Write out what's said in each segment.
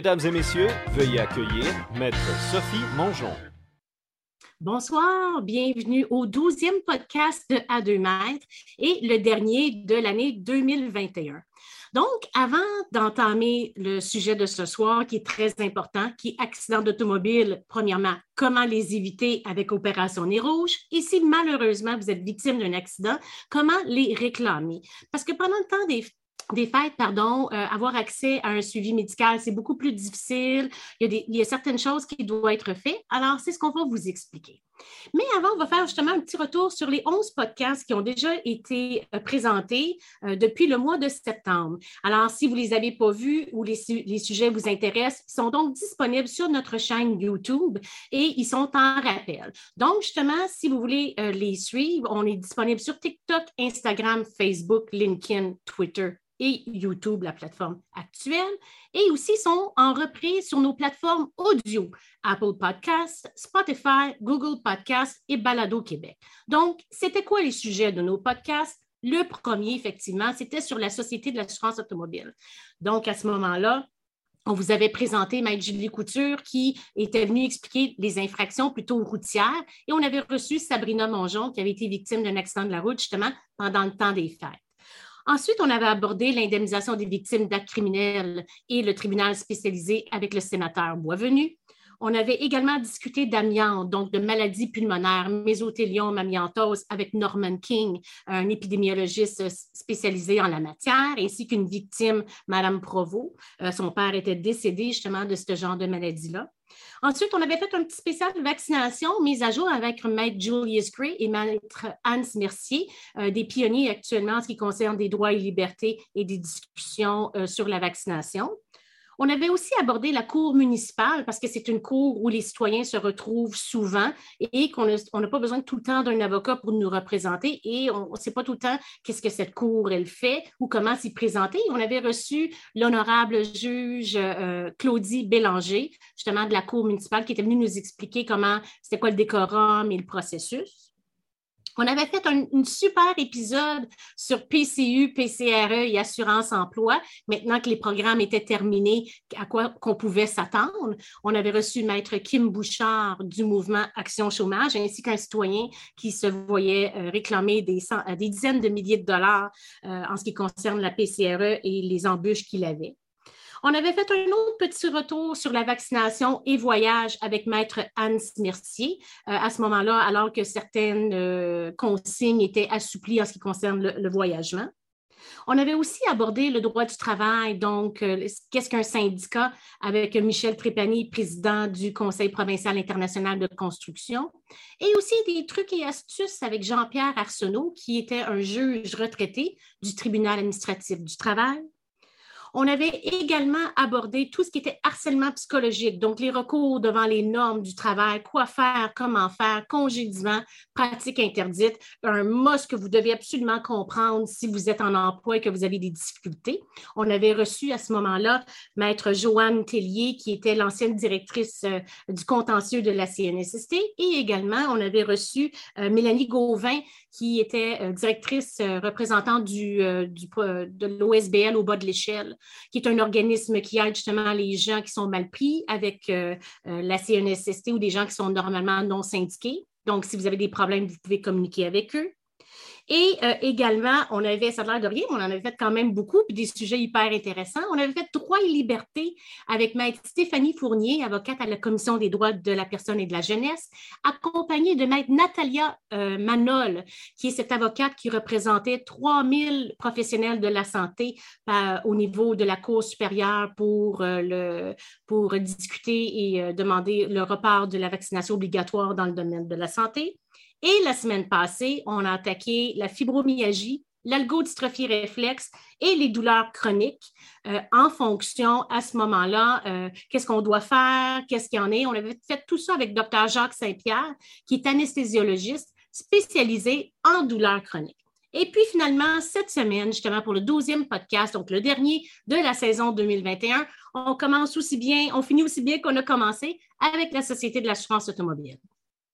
Mesdames et messieurs, veuillez accueillir Maître Sophie Mongeon. Bonsoir, bienvenue au 12e podcast de À deux mètres et le dernier de l'année 2021. Donc, avant d'entamer le sujet de ce soir, qui est très important, qui est accident d'automobile, premièrement, comment les éviter avec Opération Nez Rouge, et si malheureusement vous êtes victime d'un accident, comment les réclamer? Parce que pendant le temps des des fêtes, pardon, euh, avoir accès à un suivi médical, c'est beaucoup plus difficile. Il y, a il y, a certaines choses qui doivent être faites. Alors, c'est ce qu'on va vous expliquer. Mais avant, on va faire justement un petit retour sur les 11 podcasts qui ont déjà été euh, présentés euh, depuis le mois de septembre. Alors, si vous ne les avez pas vus ou les, les, sujets vous intéressent, ils sont donc disponibles sur notre chaîne YouTube et ils sont en rappel. Donc, justement, si vous voulez les suivre, on est disponible sur TikTok, Instagram, Facebook, LinkedIn, Twitter et YouTube, la plateforme actuelle, et aussi sont en reprise sur nos plateformes audio, Apple Podcasts, Spotify, Google Podcasts et Balado Québec. Donc, c'était quoi les sujets de nos podcasts? Le premier, effectivement, c'était sur la Société de l'assurance automobile. Donc, à ce moment-là, on vous avait présenté Maître Julie Couture qui était venue expliquer les infractions plutôt routières et on avait reçu Sabrina Mongeon qui avait été victime d'un accident de la route justement pendant le temps des fêtes. Ensuite, on avait abordé l'indemnisation des victimes d'actes criminels et le tribunal spécialisé avec le sénateur Boisvenu. On avait également discuté d'amiante, donc de maladies pulmonaires, mésothéliome, amiantose, avec Norman King, un épidémiologiste spécialisé en la matière, ainsi qu'une victime, Madame Provost. Euh, son père était décédé justement de ce genre de maladie-là. Ensuite, on avait fait un petit spécial de vaccination, mise à jour avec Maître Julius Gray et Maître Hans Mercier, euh, des pionniers actuellement en ce qui concerne des droits et libertés et des discussions euh, sur la vaccination. On avait aussi abordé la cour municipale parce que c'est une cour où les citoyens se retrouvent souvent et qu'on n'a pas besoin tout le temps d'un avocat pour nous représenter et on ne sait pas tout le temps qu'est-ce que cette cour elle fait ou comment s'y présenter. On avait reçu l'honorable juge euh, Claudie Bélanger, justement de la cour municipale, qui était venue nous expliquer comment c'était quoi le décorum et le processus. On avait fait un, super épisode sur PCU, PCRE et assurance emploi. Maintenant que les programmes étaient terminés, à quoi qu'on pouvait s'attendre. On avait reçu Maître Kim Bouchard du mouvement Action Chômage, ainsi qu'un citoyen qui se voyait euh, réclamer des, euh, des, dizaines de milliers de dollars euh, en ce qui concerne la PCRE et les embûches qu'il avait. On avait fait un autre petit retour sur la vaccination et voyage avec Maître Hans Mercier euh, à ce moment-là, alors que certaines euh, consignes étaient assouplies en ce qui concerne le, voyagement. On avait aussi abordé le droit du travail, donc euh, qu'est-ce qu'un syndicat avec Michel Trépanier, président du Conseil provincial international de construction, et aussi des trucs et astuces avec Jean-Pierre Arsenault, qui était un juge retraité du tribunal administratif du travail, on avait également abordé tout ce qui était harcèlement psychologique, donc les recours devant les normes du travail, quoi faire, comment faire, congédiement, pratiques interdites, un mot que vous devez absolument comprendre si vous êtes en emploi et que vous avez des difficultés. On avait reçu à ce moment-là Maître Joanne Tellier, qui était l'ancienne directrice euh, du contentieux de la CNSST, et également on avait reçu euh, Mélanie Gauvin, qui était euh, directrice représentante du, de l'OSBL au bas de l'échelle qui est un organisme qui aide justement les gens qui sont mal pris avec euh, euh, la CNSST ou des gens qui sont normalement non syndiqués. Donc, si vous avez des problèmes, vous pouvez communiquer avec eux. Et euh, également, on avait, ça a l'air de rien, on en avait fait quand même beaucoup, puis des sujets hyper intéressants. On avait fait droit et liberté avec Maître Stéphanie Fournier, avocate à la Commission des droits de la personne et de la jeunesse, accompagnée de Maître Natalia euh, Manol, qui est cette avocate qui représentait 3000 professionnels de la santé euh, au niveau de la Cour supérieure pour, pour discuter et demander le report de la vaccination obligatoire dans le domaine de la santé. Et la semaine passée, on a attaqué la fibromyalgie, l'algodystrophie réflexe et les douleurs chroniques euh, en fonction à ce moment-là, euh, qu'est-ce qu'on doit faire, qu'est-ce qu'il y en est. On avait fait tout ça avec Dr. Jacques Saint-Pierre, qui est anesthésiologiste spécialisé en douleurs chroniques. Et puis finalement, cette semaine, justement pour le 12e podcast, donc le dernier de la saison 2021, on commence aussi bien, on finit aussi bien qu'on a commencé avec la Société de l'assurance automobile.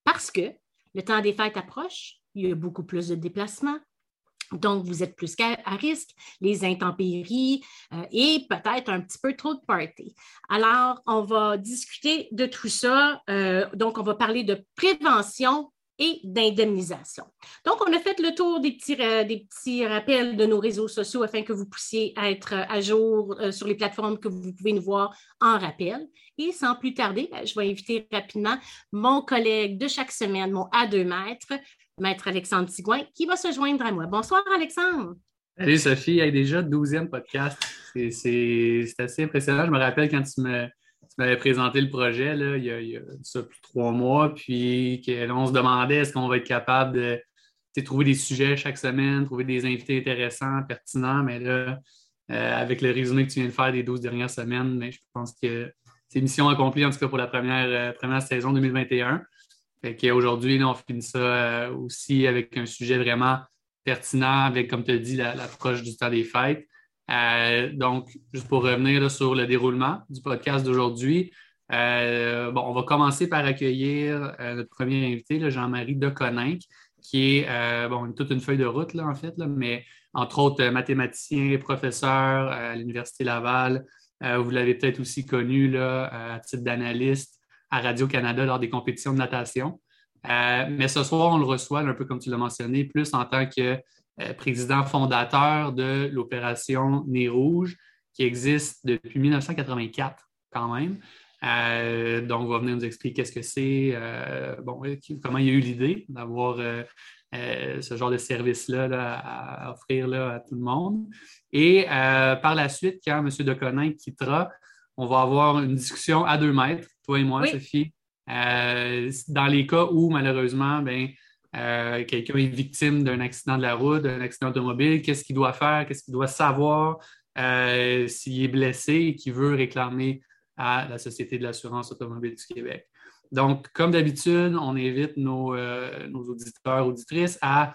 Parce que le temps des fêtes approche, il y a beaucoup plus de déplacements. Donc, vous êtes plus à risque, les intempéries euh, et peut-être un petit peu trop de party. Alors, on va discuter de tout ça. Euh, donc, on va parler de prévention et d'indemnisation. Donc, on a fait le tour des petits, euh, des petits rappels de nos réseaux sociaux afin que vous puissiez être à jour sur les plateformes que vous pouvez nous voir en rappel. Et sans plus tarder, ben, je vais inviter rapidement mon collègue de chaque semaine, mon A2 mètres, Maître Alexandre Tigouin, qui va se joindre à moi. Bonsoir, Alexandre. Salut, Sophie. Il y a déjà 12e podcast. C'est assez impressionnant. Je me rappelle quand tu m'avais présenté le projet, là, il, y a, ça plus trois mois, puis on se demandait est-ce qu'on va être capable de trouver des sujets chaque semaine, trouver des invités intéressants, pertinents, mais là, euh, avec le résumé que tu viens de faire des 12 dernières semaines, mais je pense que c'est mission accomplie, en tout cas pour la première, euh, première saison 2021. Aujourd'hui, on finit ça euh, aussi avec un sujet vraiment pertinent, avec, comme tu as dit, l'approche du temps des fêtes. Euh, donc, juste pour revenir sur le déroulement du podcast d'aujourd'hui, euh, bon, on va commencer par accueillir notre premier invité, Jean-Marie Deconinck, qui est bon, toute une feuille de route, là, en fait, mais entre autres mathématicien, professeur à l'Université Laval. vous l'avez peut-être aussi connu là, à titre d'analyste à Radio-Canada lors des compétitions de natation. Euh, mais ce soir, on le reçoit, un peu comme tu l'as mentionné, plus en tant que euh, président fondateur de l'opération Nez Rouge, qui existe depuis 1984 quand même. Euh, donc, on va venir nous expliquer qu'est-ce que c'est, bon, comment il y a eu l'idée d'avoir ce genre de service-là à, offrir à tout le monde. Et par la suite, quand M. Deconin quittera, on va avoir une discussion à deux mètres, toi et moi, Sophie. Euh, dans les cas où, malheureusement, ben, euh, quelqu'un est victime d'un accident de la route, d'un accident automobile, qu'est-ce qu'il doit faire, qu'est-ce qu'il doit savoir euh, s'il est blessé et qu'il veut réclamer à la Société de l'assurance automobile du Québec? Donc, comme d'habitude, on invite nos, nos auditeurs, auditrices à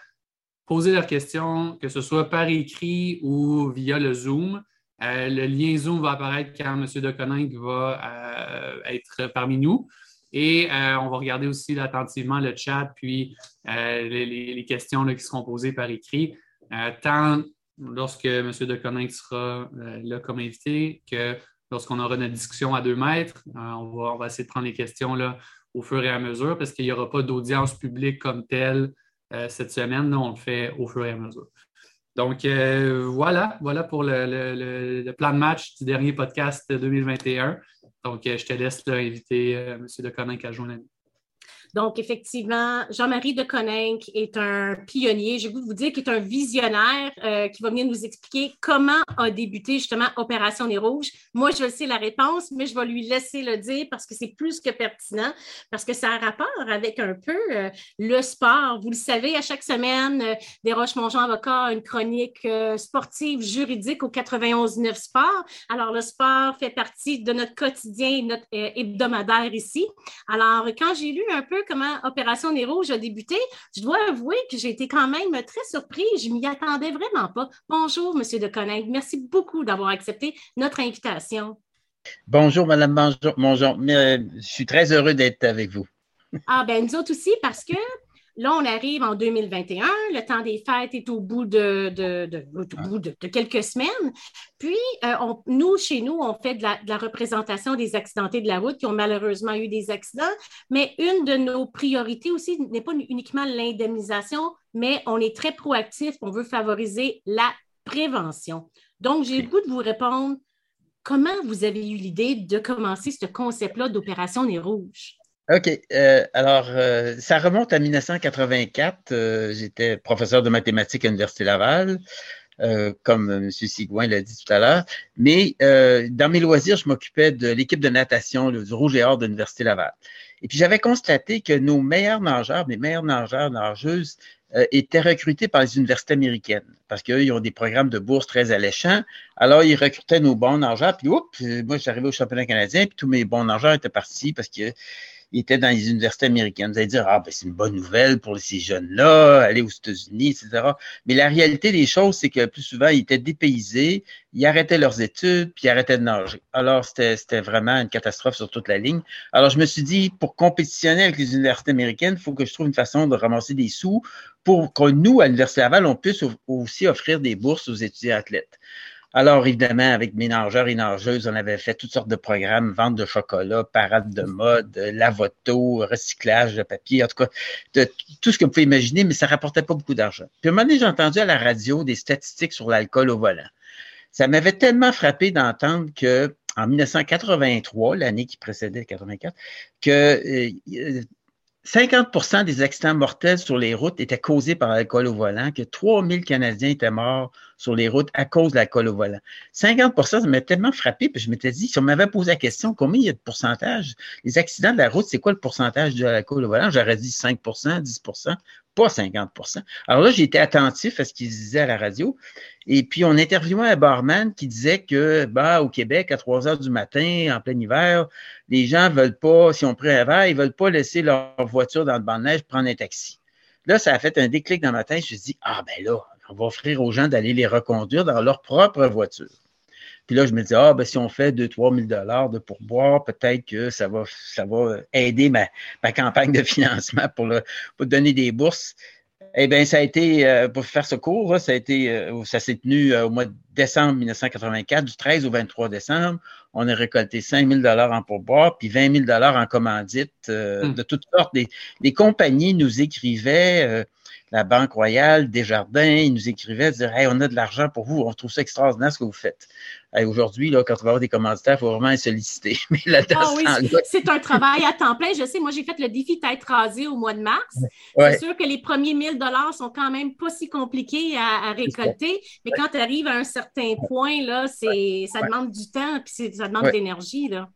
poser leurs questions, que ce soit par écrit ou via le Zoom. Euh, le lien Zoom va apparaître quand M. Deconinck va euh, être parmi nous. Et euh, on va regarder aussi attentivement le chat, puis les, questions qui seront posées par écrit, tant lorsque M. Deconinck sera là comme invité que lorsqu'on aura notre discussion à deux mètres. On va, essayer de prendre les questions là, au fur et à mesure parce qu'il n'y aura pas d'audience publique comme telle cette semaine. on le fait au fur et à mesure. Donc, euh, voilà, voilà pour le, plan de match du dernier podcast 2021. Donc, euh, je te laisse inviter euh, M. Deconinck à joindre donc, effectivement, Jean-Marie de Coninck est un pionnier, je vais vous dire qu'il est un visionnaire euh, qui va venir nous expliquer comment a débuté justement Opération Nez Rouge. Moi, je sais la réponse, mais je vais lui laisser le dire parce que c'est plus que pertinent, parce que ça a rapport avec un peu euh, le sport. Vous le savez, à chaque semaine, euh, Desroches Mongeant Avocat une chronique sportive juridique au 91-9 Sport. Alors, le sport fait partie de notre quotidien, notre hebdomadaire ici. Alors, quand j'ai lu un peu comment Opération Nez Rouge a débuté, je dois avouer que j'ai été quand même très surprise. Je ne m'y attendais vraiment pas. Bonjour, M. de Coninck. Merci beaucoup d'avoir accepté notre invitation. Bonjour, Madame Bonjour. Je suis très heureux d'être avec vous. Ah, ben nous autres aussi, parce que Là, on arrive en 2021, le temps des fêtes est au bout de, de, quelques semaines. Puis, euh, nous, chez nous, on fait de la, représentation des accidentés de la route qui ont malheureusement eu des accidents, mais une de nos priorités aussi n'est pas uniquement l'indemnisation, mais on est très proactif, on veut favoriser la prévention. Donc, j'ai le goût de vous répondre, comment vous avez eu l'idée de commencer ce concept-là d'opération Nez Rouge? OK. Euh, alors, euh, ça remonte à 1984. Euh, j'étais professeur de mathématiques à l'Université Laval, comme M. Sigouin l'a dit tout à l'heure. Mais dans mes loisirs, je m'occupais de l'équipe de natation du Rouge et Or de l'Université Laval. Et puis, j'avais constaté que nos meilleurs nageurs, mes meilleurs nageurs, nageuses, étaient recrutés par les universités américaines parce qu'eux, ils ont des programmes de bourse très alléchants. Alors, ils recrutaient nos bons nageurs. Puis, oups, moi, j'arrivais au championnat canadien, puis tous mes bons nageurs étaient partis parce que il était dans les universités américaines. Vous allez dire, ah, ben, c'est une bonne nouvelle pour ces jeunes-là, aller aux États-Unis, etc. Mais la réalité des choses, c'est que plus souvent, ils étaient dépaysés, ils arrêtaient leurs études, puis ils arrêtaient de nager. Alors, c'était vraiment une catastrophe sur toute la ligne. Alors, je me suis dit, pour compétitionner avec les universités américaines, il faut que je trouve une façon de ramasser des sous pour que nous, à l'Université Laval, on puisse aussi offrir des bourses aux étudiants athlètes. Alors, évidemment, avec mes nageurs et nageuses, on avait fait toutes sortes de programmes, vente de chocolat, parade de mode, lavoto, recyclage de papier, en tout cas, tout ce que vous pouvez imaginer, mais ça rapportait pas beaucoup d'argent. Puis, à un moment donné, j'ai entendu à la radio des statistiques sur l'alcool au volant. Ça m'avait tellement frappé d'entendre que en 1983, l'année qui précédait 84, que euh, 50% des accidents mortels sur les routes étaient causés par l'alcool au volant, que 3000 Canadiens étaient morts sur les routes à cause de l'alcool au volant. 50 ça m'a tellement frappé, puis je m'étais dit, si on m'avait posé la question, combien il y a de pourcentage? Les accidents de la route, c'est quoi le pourcentage de l'alcool au volant? J'aurais dit 5% 10 pas 50% Alors là, j'ai attentif à ce qu'ils disaient à la radio. Et puis, on interviewait un barman qui disait que, bah, au Québec, à 3 heures du matin, en plein hiver, les gens veulent pas, si on verre, ils veulent pas laisser leur voiture dans le banc de neige prendre un taxi. Là, ça a fait un déclic dans ma tête. Je me suis dit, ah, ben là, on va offrir aux gens d'aller les reconduire dans leur propre voiture. Puis là, je me dis, ah, ben, si on fait 2-3 000 dollars de pourboire, peut-être que ça va, ça va aider ma, ma campagne de financement pour, le, pour donner des bourses. Eh bien, ça a été, euh, pour faire ce cours, ça a été, euh, ça s'est tenu euh, au mois de décembre 1984, du 13 au 23 décembre. On a récolté 5 000 en pourboire, puis 20 000 en commandite hmm. de toutes sortes. Des compagnies nous écrivaient la Banque Royale, Desjardins, ils nous écrivaient, dire Hey, on a de l'argent pour vous, on trouve ça extraordinaire ce que vous faites. Aujourd'hui, là, quand on va avoir des commanditaires, il faut vraiment. Mais là, ah oui, c'est un travail à temps plein. Je sais, moi, j'ai fait le défi tête rasée au mois de mars. C'est sûr que les premiers 1000 dollars sont quand même pas si compliqués à, récolter, mais quand tu arrives à un certain point, là, c'est, ça demande du temps, puis ça demande de l'énergie, là.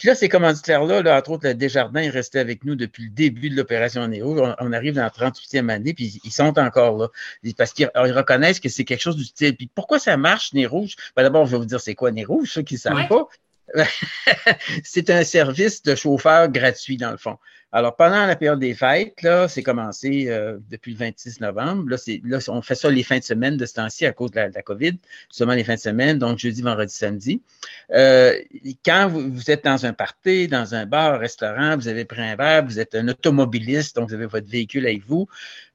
Puis là, ces commanditaires-là, là, entre autres, le Desjardins, ils restaient avec nous depuis le début de l'opération Néo. On, arrive dans la 38e année, puis ils sont encore là. Parce qu'ils reconnaissent que c'est quelque chose d'utile. Puis pourquoi ça marche, Nez Rouge? Ben, D'abord, je vais vous dire c'est quoi Nez Rouge, ceux qui ne savent pas? c'est un service de chauffeur gratuit, dans le fond. Alors, pendant la période des fêtes, là, c'est commencé euh, depuis le 26 novembre. Là, là, on fait ça les fins de semaine de ce temps-ci à cause de la, COVID, seulement les fins de semaine, donc jeudi, vendredi, samedi. Euh, quand vous, êtes dans un party, dans un bar, un restaurant, vous avez pris un verre, vous êtes un automobiliste, donc vous avez votre véhicule avec vous,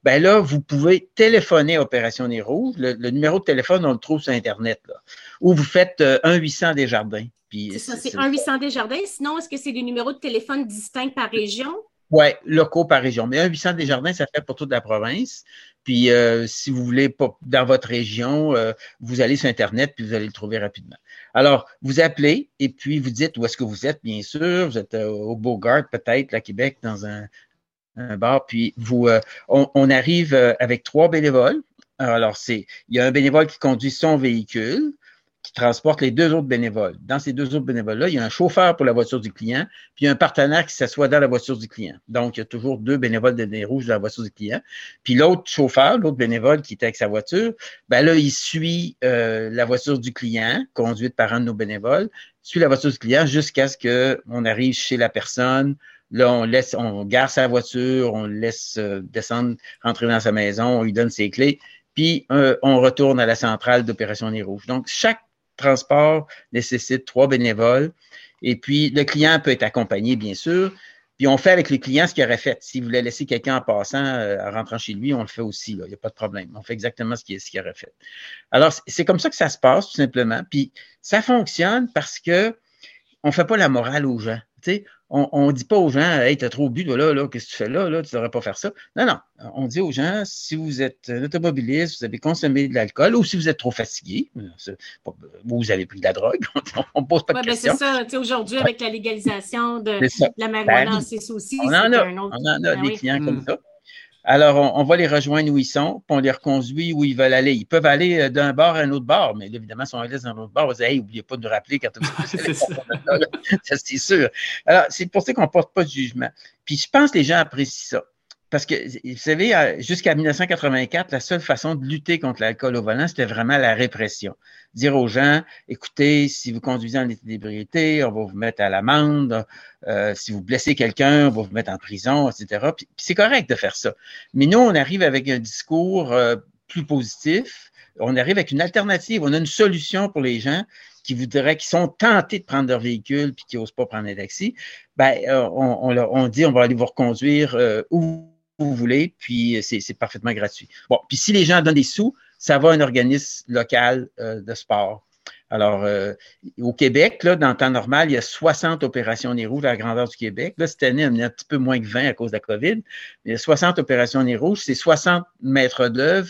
ben là, vous pouvez téléphoner à Opération Nero. Le, le numéro de téléphone, on le trouve sur Internet, là, ou vous faites euh, 1-800 des jardins. C'est ça, c'est 1 800 Desjardins. Sinon, est-ce que c'est des numéros de téléphone distincts par région? Oui, locaux par région. Mais 1 800 Desjardins, ça fait pour toute la province. Puis, euh, si vous voulez pas dans votre région, euh, vous allez sur Internet puis vous allez le trouver rapidement. Alors, vous appelez et puis vous dites où est-ce que vous êtes, bien sûr. Vous êtes euh, au Beaugard, peut-être, à Québec, dans un, bar. Puis, vous, on, on, arrive avec trois bénévoles. Alors, c'est, il y a un bénévole qui conduit son véhicule qui transporte les deux autres bénévoles. Dans ces deux autres bénévoles-là, il y a un chauffeur pour la voiture du client, puis un partenaire qui s'assoit dans la voiture du client. Donc, il y a toujours deux bénévoles de nez rouge dans la voiture du client. Puis l'autre chauffeur, l'autre bénévole qui est avec sa voiture, ben là, il suit euh, la voiture du client, conduite par un de nos bénévoles, suit la voiture du client jusqu'à ce qu'on arrive chez la personne. Là, on laisse, on gare sa voiture, on laisse euh, descendre, rentrer dans sa maison, on lui donne ses clés, puis euh, on retourne à la centrale d'opération Nez Rouge. Donc, chaque transport nécessite trois bénévoles. Et puis, le client peut être accompagné, bien sûr. Puis, on fait avec le client ce qu'il aurait fait. S'il voulait laisser quelqu'un en passant, euh, en rentrant chez lui, on le fait aussi. Il n'y a pas de problème. On fait exactement ce qu'il aurait fait. Alors, c'est comme ça que ça se passe, tout simplement. Puis, ça fonctionne parce que on ne fait pas la morale aux gens. sais on ne dit pas aux gens, hey, t'as trop bu, là, là, qu'est-ce que tu fais là, là, tu devrais pas faire ça. Non, non. On dit aux gens, si vous êtes un automobiliste, vous avez consommé de l'alcool ou si vous êtes trop fatigué, ou vous avez pris de la drogue, on ne pose pas de ouais, ben, questions. c'est ça. Aujourd'hui, avec la légalisation de, la marijuana, c'est ça aussi. On en a, un autre... on en a ben des clients comme mm. ça. Alors, on, va les rejoindre où ils sont, puis on les reconduit où ils veulent aller. Ils peuvent aller euh, d'un bar à un autre bar, mais évidemment, si on les laisse dans un autre bar, on va dire Hey, n'oubliez pas de nous rappeler quand vous Ça, c'est sûr. Alors, c'est pour ça qu'on ne porte pas de jugement. Puis je pense que les gens apprécient ça. Parce que, vous savez, jusqu'à 1984, la seule façon de lutter contre l'alcool au volant, c'était vraiment la répression. Dire aux gens, écoutez, si vous conduisez en état d'ébriété, on va vous mettre à l'amende. Euh, si vous blessez quelqu'un, on va vous mettre en prison, etc. Puis, c'est correct de faire ça. Mais nous, on arrive avec un discours euh, plus positif. On arrive avec une alternative. On a une solution pour les gens qui voudraient, qui sont tentés de prendre leur véhicule puis qui n'osent pas prendre un taxi. Ben, euh, on, on, dit, on va aller vous reconduire où vous voulez, puis c'est parfaitement gratuit. Bon, puis si les gens donnent des sous, ça va à un organisme local euh, de sport. Alors, euh, au Québec, là, dans le temps normal, il y a 60 opérations nez rouges à la grandeur du Québec. Là, cette année, on a un petit peu moins que 20 à cause de la COVID. il y a 60 opérations nez rouges. C'est 60 maîtres d'œuvre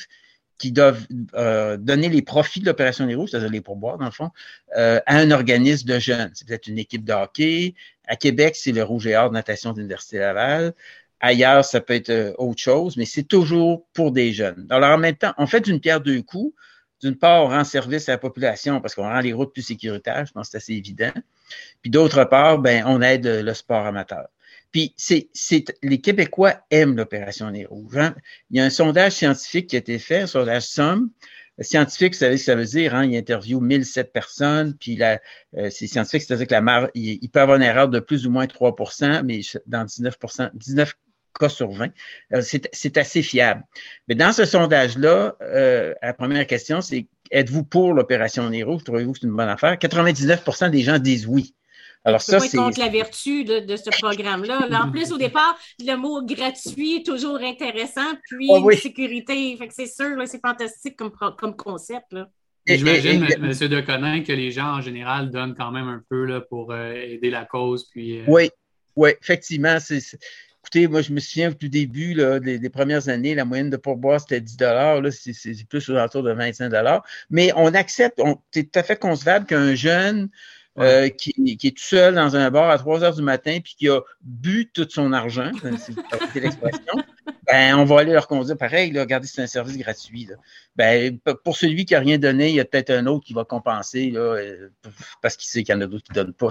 qui doivent euh, donner les profits de l'opération nez rouges, c'est-à-dire les pourboires, dans le fond, à un organisme de jeunes. C'est peut-être une équipe de hockey. À Québec, c'est le Rouge et Or de natation de l'Université Laval. Ailleurs, ça peut être euh, autre chose, mais c'est toujours pour des jeunes. Alors, en même temps, on fait d'une pierre deux coups. D'une part, on rend service à la population parce qu'on rend les routes plus sécuritaires, je pense que c'est assez évident. Puis d'autre part, ben, on aide le sport amateur. Puis c'est, les Québécois aiment l'opération rouges. Hein. Il y a un sondage scientifique qui a été fait, un sondage SOM. Scientifique, vous savez ce que ça veut dire, hein? il interviewe 1007 personnes, puis la, euh, c'est scientifique, c'est-à-dire que la mar... il, il, peut avoir une erreur de plus ou moins 3% mais dans 19% 19 cas sur 20. Euh, c'est assez fiable. Mais dans ce sondage-là, euh, la première question, c'est êtes-vous pour l'opération Nero? Trouvez-vous que c'est une bonne affaire? 99% des gens disent oui. Alors ça, c'est contre la vertu de, ce programme-là. en plus, au départ, le mot gratuit est toujours intéressant, puis oh sécurité. c'est sûr, c'est fantastique comme, comme concept. Là. J'imagine, M. Deconin, que les gens en général donnent quand même un peu là, pour euh, aider la cause. Puis, Oui, oui, effectivement. Écoutez, moi, je me souviens du début là, des, premières années, la moyenne de pourboire, c'était 10 Là, c'est plus autour de 25 Mais on accepte, c'est tout à fait concevable qu'un jeune euh, qui, est tout seul dans un bar à 3 heures du matin puis qui a bu tout son argent, c'est l'expression, ben, on va aller leur conduire pareil. Là, regardez, c'est un service gratuit. Ben, pour celui qui n'a rien donné, il y a peut-être un autre qui va compenser là, euh, parce qu'il sait qu'il y en a d'autres qui ne donnent pas.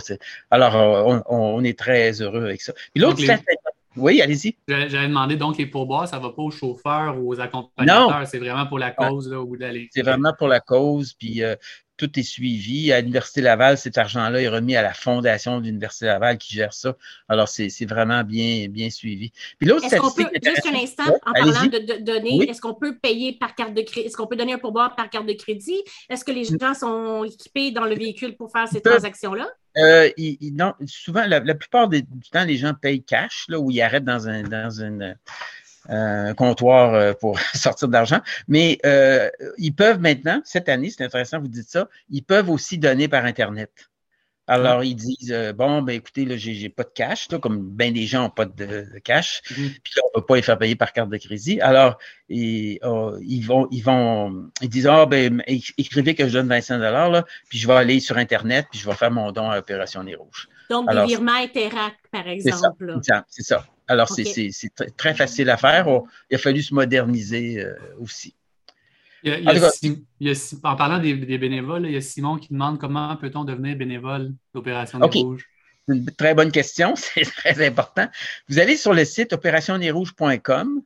Alors, euh, on, est très heureux avec ça. Puis l'autre, oui, allez-y. J'avais demandé donc les pourboires, ça ne va pas aux chauffeurs ou aux accompagnateurs, c'est vraiment pour la cause là, au bout de la C'est vraiment pour la cause, puis euh, tout est suivi. À l'Université Laval, cet argent-là est remis à la fondation de l'Université Laval qui gère ça. Alors, c'est vraiment bien, bien suivi. Puis l'autre statistique. juste un instant, en parlant de, données, est-ce qu'on peut payer par carte de crédit? Est-ce qu'on peut donner un pourboire par carte de crédit? Est-ce que les gens sont équipés dans le véhicule pour faire ces transactions-là? Euh, non, souvent, la, plupart du temps, les gens payent cash, là, où ils arrêtent dans un, dans une, euh, comptoir euh, pour sortir de l'argent. Mais euh, ils peuvent maintenant, cette année, c'est intéressant, vous dites ça, ils peuvent aussi donner par Internet. Alors, ils disent euh, bon, ben écoutez, là, j'ai, pas de cash, là, comme bien des gens n'ont pas de, cash, mm-hmm. puis là, on ne peut pas les faire payer par carte de crédit. Alors, ils, oh, ils vont, ils vont, ils disent Ah, ben, écrivez que je donne 25 là, puis je vais aller sur Internet, puis je vais faire mon don à l'opération des Rouges. Donc, des virements Interac, par exemple. C'est ça. Alors, c'est, très facile à faire. il a fallu se moderniser euh, aussi en parlant des, bénévoles, il y a Simon qui demande comment peut-on devenir bénévole d'Opération okay. Rouge. Une très bonne question, c'est très important. Vous allez sur le site opérationnezrouge.com,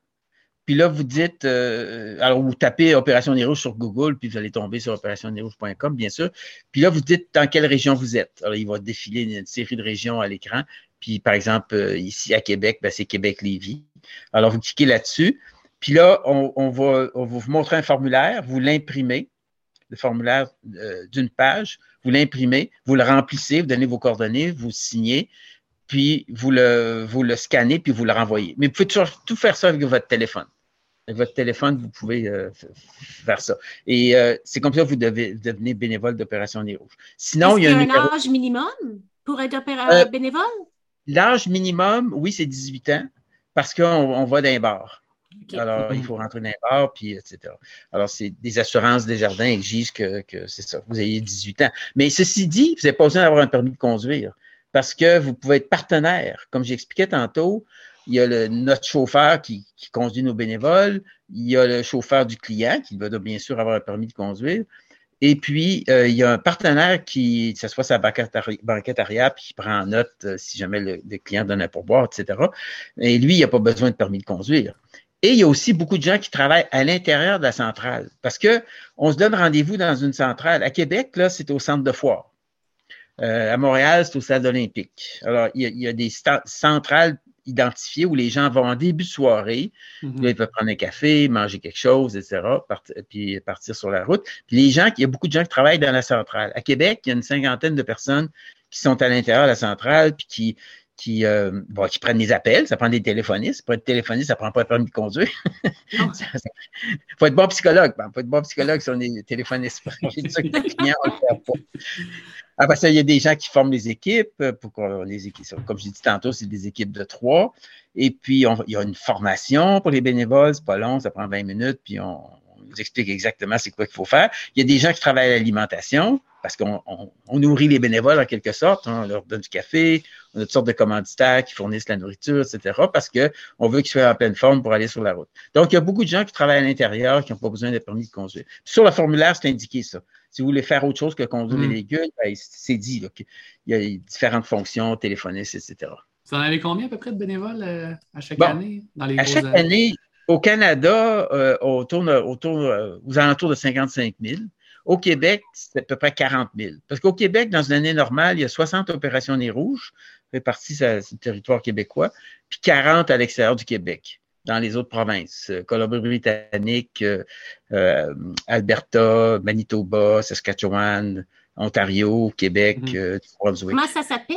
puis là, vous dites, euh, alors vous tapez Opération Nez sur Google, puis vous allez tomber sur opérationnezrouge.com, bien sûr. Puis là, vous dites dans quelle région vous êtes. Alors, il va défiler une série de régions à l'écran. Puis, par exemple, euh, ici à Québec, ben, c'est Québec-Lévis. Alors, vous cliquez là-dessus. Puis là, on, va, vous montrer un formulaire, vous l'imprimez, le formulaire euh, d'une page, vous l'imprimez, vous le remplissez, vous donnez vos coordonnées, vous signez, puis vous le, vous le scannez, puis vous le renvoyez. Mais vous pouvez toujours tout faire ça avec votre téléphone. Avec votre téléphone, vous pouvez euh, faire ça. Et euh, c'est comme ça que vous devez devenir bénévole d'Opération Nez Rouge. Sinon, il y a un, âge minimum pour être bénévole? L'âge minimum, oui, c'est 18 ans, parce qu'on on va d'un bar. Alors, il faut rentrer dans les bars, puis etc. Alors, c'est des assurances des jardins exigent que, c'est ça, vous ayez 18 ans. Mais ceci dit, vous n'avez pas besoin d'avoir un permis de conduire parce que vous pouvez être partenaire. Comme j'expliquais tantôt, il y a le, notre chauffeur qui, conduit nos bénévoles, il y a le chauffeur du client qui doit bien sûr avoir un permis de conduire. Et puis, euh, il y a un partenaire qui s'assoit sa banquette arrière, puis qui prend en note euh, si jamais le, client donne un pourboire, etc. Et lui, il n'a pas besoin de permis de conduire. Et il y a aussi beaucoup de gens qui travaillent à l'intérieur de la centrale parce que on se donne rendez-vous dans une centrale. À Québec, là, c'est au centre de foire. Euh, à Montréal, c'est au stade olympique. Alors, il y a, il y a des centrales identifiés où les gens vont en début de soirée. Mhm. ils peuvent prendre un café, manger quelque chose, etc., puis partir sur la route. Puis les gens, il y a beaucoup de gens qui travaillent dans la centrale. À Québec, il y a une cinquantaine de personnes qui sont à l'intérieur de la centrale, puis qui, qui, euh, qui prennent des appels, ça prend des téléphonistes. Pour être téléphoniste, ça prend pas le permis de conduire. Il faut être bon psychologue. Il faut être bon psychologue si on est téléphoniste. Après ça, il y a des gens qui forment les équipes. Pour les équipes comme j'ai dit tantôt, c'est des équipes de trois. Et puis, il y a une formation pour les bénévoles. C'est pas long, ça prend 20 minutes. Puis, on, nous explique exactement c'est quoi qu'il faut faire. Il y a des gens qui travaillent à l'alimentation parce qu'on nourrit les bénévoles en quelque sorte. Hein. on leur donne du café, on a toutes sortes de commanditaires qui fournissent la nourriture, etc. parce qu'on veut qu'ils soient en pleine forme pour aller sur la route. Donc, il y a beaucoup de gens qui travaillent à l'intérieur qui n'ont pas besoin de permis de conduire. sur le formulaire, c'est indiqué ça. Si vous voulez faire autre chose que conduire les véhicules, mm. ben, c'est dit qu'il y a différentes fonctions, téléphonistes, etc. Vous en avez combien à peu près de bénévoles euh, à chaque année? Dans les à chaque année, au Canada, euh, on tourne autour, euh, aux alentours de 55 000. Au Québec, c'est à peu près 40 000. Parce qu'au Québec, dans une année normale, il y a 60 opérations nez rouges réparties sur le territoire québécois, puis 40 à l'extérieur du Québec dans les autres provinces, euh, Colombie-Britannique, euh, euh, Alberta, Manitoba, Saskatchewan, Ontario, Québec, mm Comment ça s'appelle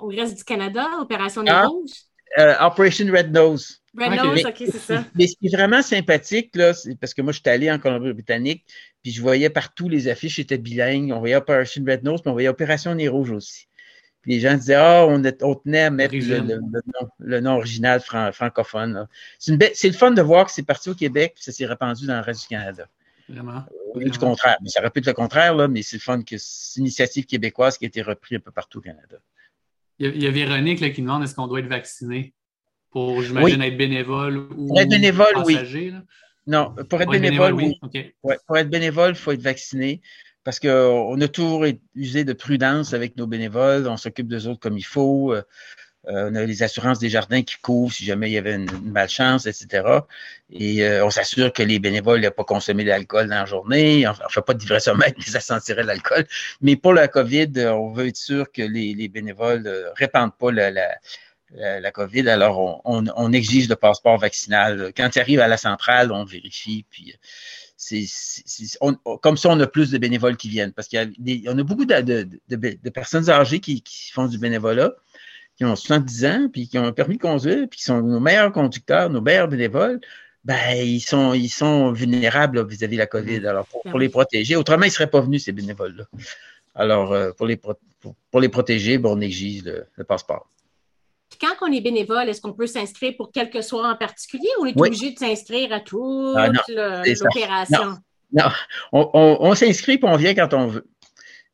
au reste du Canada, Opération Nez ah, Operation Red Nose. Red Nose, OK, c'est ça. Mais ce qui est vraiment sympathique, là, c'est parce que moi, je suis allé en Colombie-Britannique, puis je voyais partout les affiches étaient bilingues. On voyait Operation Red Nose, mais on voyait Opération Nez Rouge aussi les gens disaient, ah, on, on, tenait à mettre le, nom, original francophone. C'est le fun de voir que c'est parti au Québec et ça s'est répandu dans le reste du Canada. Vraiment? Euh, du contraire. Mais ça aurait pu être le contraire, là, mais c'est le fun que c'est une initiative québécoise qui a été reprise un peu partout au Canada. Il y a, Véronique qui demande est-ce qu'on doit être vacciné pour, j'imagine, être bénévole ou pour être bénévole, passager, oui. Non, pour être bénévole, oui. pour être bénévole, il faut être vacciné parce qu'on a toujours usé de prudence avec nos bénévoles, on s'occupe d'eux autres comme il faut. Euh, euh, on a les assurances des jardins qui couvrent si jamais il y avait une, malchance, etc. Et euh, on s'assure que les bénévoles n'ont pas consommé d'alcool dans la journée. On ne fait pas de livraison mais ça sentirait l'alcool. Mais pour la COVID, on veut être sûr que les, bénévoles ne répandent pas la, COVID. Alors, on, exige le passeport vaccinal. Quand ils arrivent à la centrale, on vérifie. Puis, c'est, comme ça, on a plus de bénévoles qui viennent parce qu'il y a, a beaucoup de, personnes âgées qui, font du bénévolat, qui ont 70 ans, puis qui ont un permis de conduire, puis qui sont nos meilleurs conducteurs, nos meilleurs bénévoles. Ben, ils sont, ils sont vulnérables vis-à-vis de la COVID. Mm. Alors, pour, les protéger, autrement, ils ne seraient pas venus, ces bénévoles-là. Alors, euh, pour les, pour, les protéger, ben, on exige le passeport quand on est bénévole, est-ce qu'on peut s'inscrire pour quelque soit en particulier ou on est obligé de s'inscrire à toute ah, l'opération? Non, on, s'inscrit et on vient quand on veut.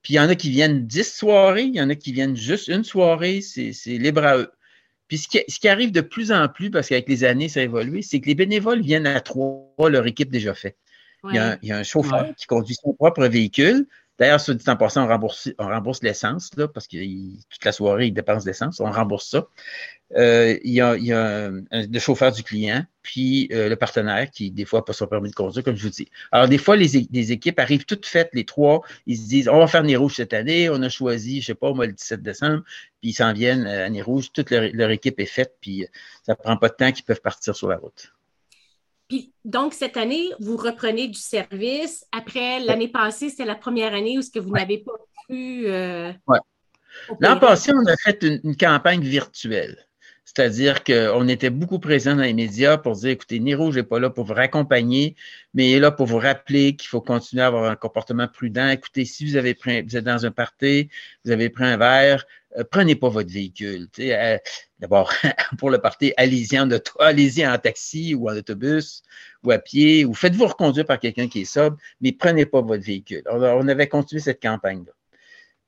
Puis il y en a qui viennent dix soirées, il y en a qui viennent juste une soirée, c'est libre à eux. Puis ce qui, arrive de plus en plus, parce qu'avec les années, ça a évolué, c'est que les bénévoles viennent à trois, leur équipe déjà fait. Il, y a un, chauffeur qui conduit son propre véhicule, D'ailleurs, sur dit en passant, on rembourse, on rembourse l'essence, parce que toute la soirée, il dépense l'essence. On rembourse ça. Euh, il y a, il y a le chauffeur du client, puis euh, le partenaire qui, des fois, n'a pas son permis de conduire, comme je vous dis. Alors, des fois, les, équipes arrivent toutes faites, les trois. Ils se disent, on va faire Nez Rouge cette année. On a choisi, je sais pas, moi, le 17 décembre. Puis ils s'en viennent à Nez Rouge. Toute leur, leur, équipe est faite, puis ça prend pas de temps qu'ils peuvent partir sur la route. Puis, donc, cette année, vous reprenez du service. Après, l'année passée, c'était la première année où ce que vous n'avez pas pu. Euh, L'an passé, on a fait une, campagne virtuelle. C'est-à-dire qu'on était beaucoup présents dans les médias pour dire, écoutez, Niro, je n'est pas là pour vous raccompagner, mais il est là pour vous rappeler qu'il faut continuer à avoir un comportement prudent. Écoutez, si vous avez pris, vous êtes dans un party, vous avez pris un verre, prenez pas votre véhicule. Euh, d'abord, pour le party, allez-y en auto, allez-y en taxi ou en autobus ou à pied, ou faites-vous reconduire par quelqu'un qui est sobre, mais prenez pas votre véhicule. on avait continué cette campagne-là.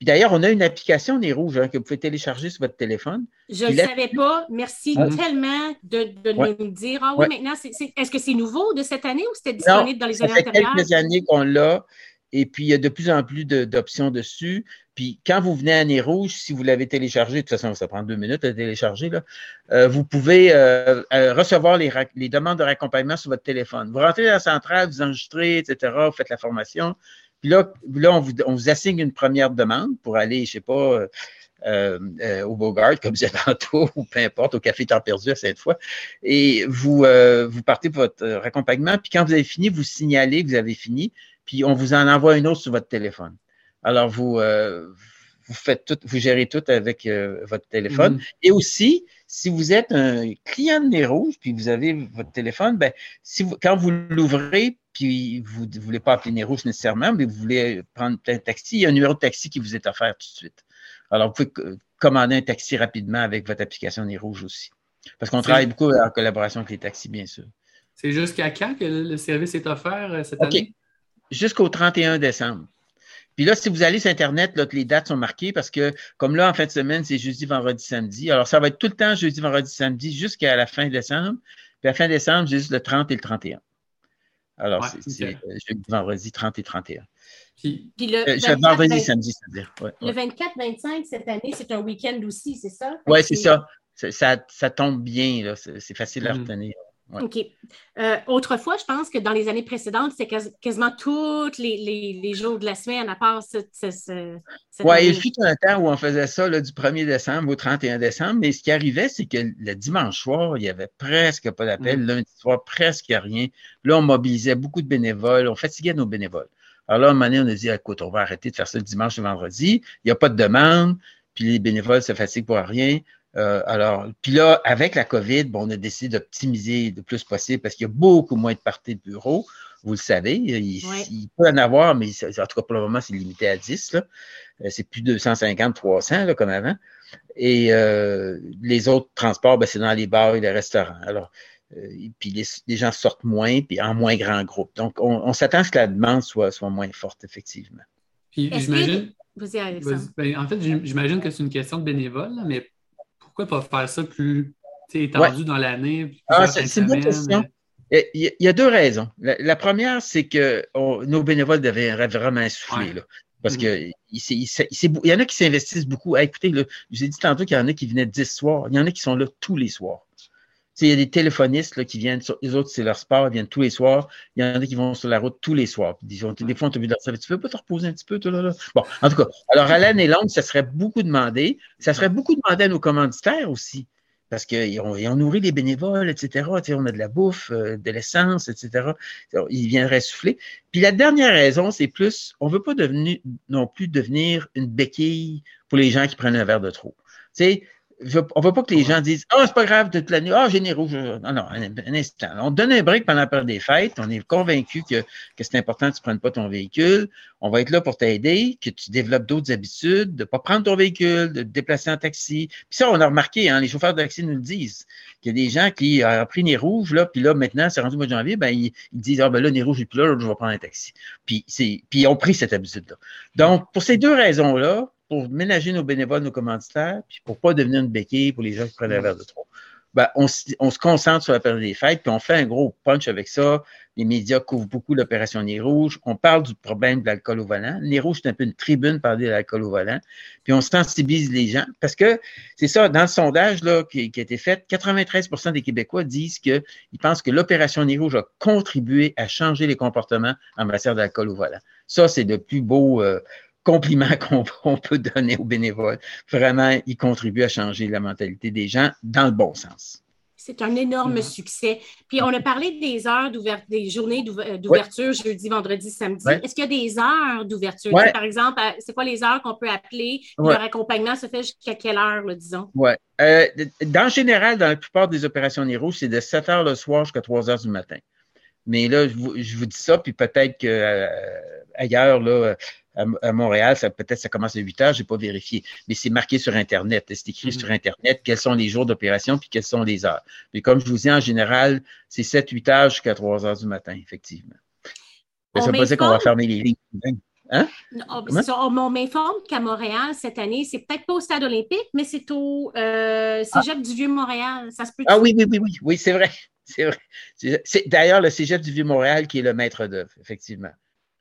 Puis d'ailleurs, on a une application Nez Rouge hein, que vous pouvez télécharger sur votre téléphone. Je ne le savais pas. Merci tellement de, nous dire. Ah oui, maintenant, est-ce que c'est nouveau de cette année ou c'était disponible dans les années antérieures? Ça fait quelques années qu'on l'a. Et puis, il y a de plus en plus d'options dessus. Puis, quand vous venez à Nez Rouge, si vous l'avez téléchargé, de toute façon, ça prend deux minutes à télécharger, là, euh, vous pouvez euh, euh, recevoir les, les, demandes de raccompagnement sur votre téléphone. Vous rentrez dans la centrale, vous enregistrez, etc., vous faites la formation. Puis là, là on, vous, on vous assigne une première demande pour aller, je sais pas, euh, au Bogart, comme je disais tantôt, ou peu importe, au Café Temps Perdu à cette fois. Et vous, vous partez pour votre raccompagnement. Puis quand vous avez fini, vous signalez que vous avez fini puis on vous en envoie une autre sur votre téléphone. Alors, vous, euh, vous faites tout, vous gérez tout avec euh, votre téléphone. Mm-hmm. Et aussi, si vous êtes un client de Nez Rouge, puis vous avez votre téléphone, ben, si vous, quand vous l'ouvrez, puis vous ne voulez pas appeler Nez Rouge nécessairement, mais vous voulez prendre un taxi, il y a un numéro de taxi qui vous est offert tout de suite. Alors, vous pouvez commander un taxi rapidement avec votre application Nez Rouge aussi. Parce qu'on travaille beaucoup en collaboration avec les taxis, bien sûr. C'est jusqu'à quand que le service est offert euh, cette année? Jusqu'au 31 décembre. Puis là, si vous allez sur Internet, là, les dates sont marquées parce que, comme là, en fin de semaine, c'est jeudi, vendredi, samedi. Alors, ça va être tout le temps jeudi, vendredi, samedi jusqu'à la fin décembre. Puis à la fin décembre, juste le 30 et le 31. Alors, c'est euh, jeudi, vendredi, 30 et 31. Puis, le euh, vendredi, samedi, c'est-à-dire. Le 24-25 cette année, c'est un week-end aussi, c'est ça? Oui, c'est ça. ça. ça. tombe bien, c'est facile à mm. OK. Euh, autrefois, je pense que dans les années précédentes, c'était quasiment tous les, jours de la semaine, à part ce. oui, il fut un temps où on faisait ça du 1er décembre au 31 décembre, mais ce qui arrivait, c'est que le dimanche soir, il n'y avait presque pas d'appel, mm. lundi soir, presque rien. Là, on mobilisait beaucoup de bénévoles, on fatiguait nos bénévoles. Alors là, à un moment donné, on a dit, écoute, on va arrêter de faire ça le dimanche et le vendredi. Il n'y a pas de demande, puis les bénévoles se fatiguent pour rien. Euh, alors, puis là, avec la COVID, bon, on a décidé d'optimiser le plus possible parce qu'il y a beaucoup moins de parties de bureau. Vous le savez, il, peut en avoir, mais en tout cas pour le moment, c'est limité à 10. Euh, c'est plus de 250, 300 là, comme avant. Et euh, les autres transports, ben, c'est dans les bars et les restaurants. Alors, puis les, gens sortent moins, puis en moins grand groupe. Donc, on, s'attend à ce que la demande soit, soit moins forte, effectivement. Puis j'imagine. Ben, en fait, j'imagine que c'est une question de bénévole, mais pourquoi pas faire ça plus étendu dans l'année? Ah, c'est une bonne question. Il y a deux raisons. La, première, c'est que nos bénévoles devaient vraiment insouffler. parce qu'il mm. y en a qui s'investissent beaucoup. écoutez, je vous ai dit tantôt qu'il y en a qui venaient 10 soirs. Il y en a qui sont là tous les soirs. Il y a des téléphonistes là, qui viennent, sur, les autres, c'est leur sport, ils viennent tous les soirs. Il y en a qui vont sur la route tous les soirs. des fois, on vu leur Tu peux pas te reposer un petit peu, toi, là, là? Bon, en tout cas, alors à l'année longue, ça serait beaucoup demandé. Ça serait beaucoup demandé à nos commanditaires aussi. Parce qu'ils ont, ils ont nourri les bénévoles, etc. on a de la bouffe, euh, de l'essence, etc. Ils viendraient souffler. Puis la dernière raison, c'est plus, on veut pas devenir, non plus devenir une béquille pour les gens qui prennent un verre de trop. Tu sais, on ne veut pas que les gens disent Ah, oh, c'est pas grave toute la nuit, ah, oh, j'ai Non, non, un, instant. On donne un break pendant la période des fêtes. On est convaincu que, que c'est important que tu ne prennes pas ton véhicule. On va être là pour t'aider, que tu développes d'autres habitudes, de ne pas prendre ton véhicule, de te déplacer en taxi. Puis ça, on a remarqué, hein, les chauffeurs de taxi nous le disent, qu'il y a des gens qui ont pris les rouges, là, puis là, maintenant, c'est rendu au mois de janvier, ben, ils, disent Ah, ben là, les rouges, je plus là, je vais prendre un taxi. Puis, puis ils ont pris cette habitude-là. Donc, pour ces deux raisons-là, pour ménager nos bénévoles, nos commanditaires, puis pour pas devenir une béquille pour les gens qui prennent un verre de trop. Ben, on, se concentre sur la période des fêtes, puis on fait un gros punch avec ça. Les médias couvrent beaucoup l'opération Nez Rouge. On parle du problème de l'alcool au volant. Nez Rouge, c'est un peu une tribune parler de l'alcool au volant. Puis on sensibilise les gens parce que c'est ça, dans le sondage là, qui, a été fait, 93% des Québécois disent qu'ils pensent que l'opération Nez Rouge a contribué à changer les comportements en matière d'alcool au volant. Ça, c'est le plus beau, euh, compliment qu'on peut donner aux bénévoles. Vraiment, ils contribuent à changer la mentalité des gens dans le bon sens. C'est un énorme succès. Puis on a parlé des heures d'ouverture, des journées euh, d'ouverture jeudi, vendredi, samedi. Est-ce qu'il y a des heures d'ouverture? Par exemple, euh, c'est quoi les heures qu'on peut appeler? Leur accompagnement se fait jusqu'à quelle heure, disons? Oui. Euh, dans général, dans la plupart des opérations Niro, c'est de 7 heures le soir jusqu'à 3 heures du matin. Mais là, je vous, je vous dis ça, puis peut-être que ailleurs, là, à, Montréal, ça peut-être ça commence à 8 heures, j'ai pas vérifié, mais c'est marqué sur Internet, c'est écrit mm-hmm. sur Internet? Quels sont les jours d'opération puis quelles sont les heures? Mais comme je vous dis, en général, c'est 7-8 heures jusqu'à 3 heures du matin, effectivement. ça veut pas dire qu'on va fermer les lignes. Hein? Oh, ben, ça, on m'informe qu'à Montréal, cette année, c'est peut-être pas au stade olympique, mais c'est au euh, Cégep du Vieux-Montréal. Ça se peut Ah oui, oui, oui, oui, oui, c'est vrai. C'est vrai. C'est d'ailleurs le Cégep du Vieux-Montréal qui est le maître d'œuvre, effectivement.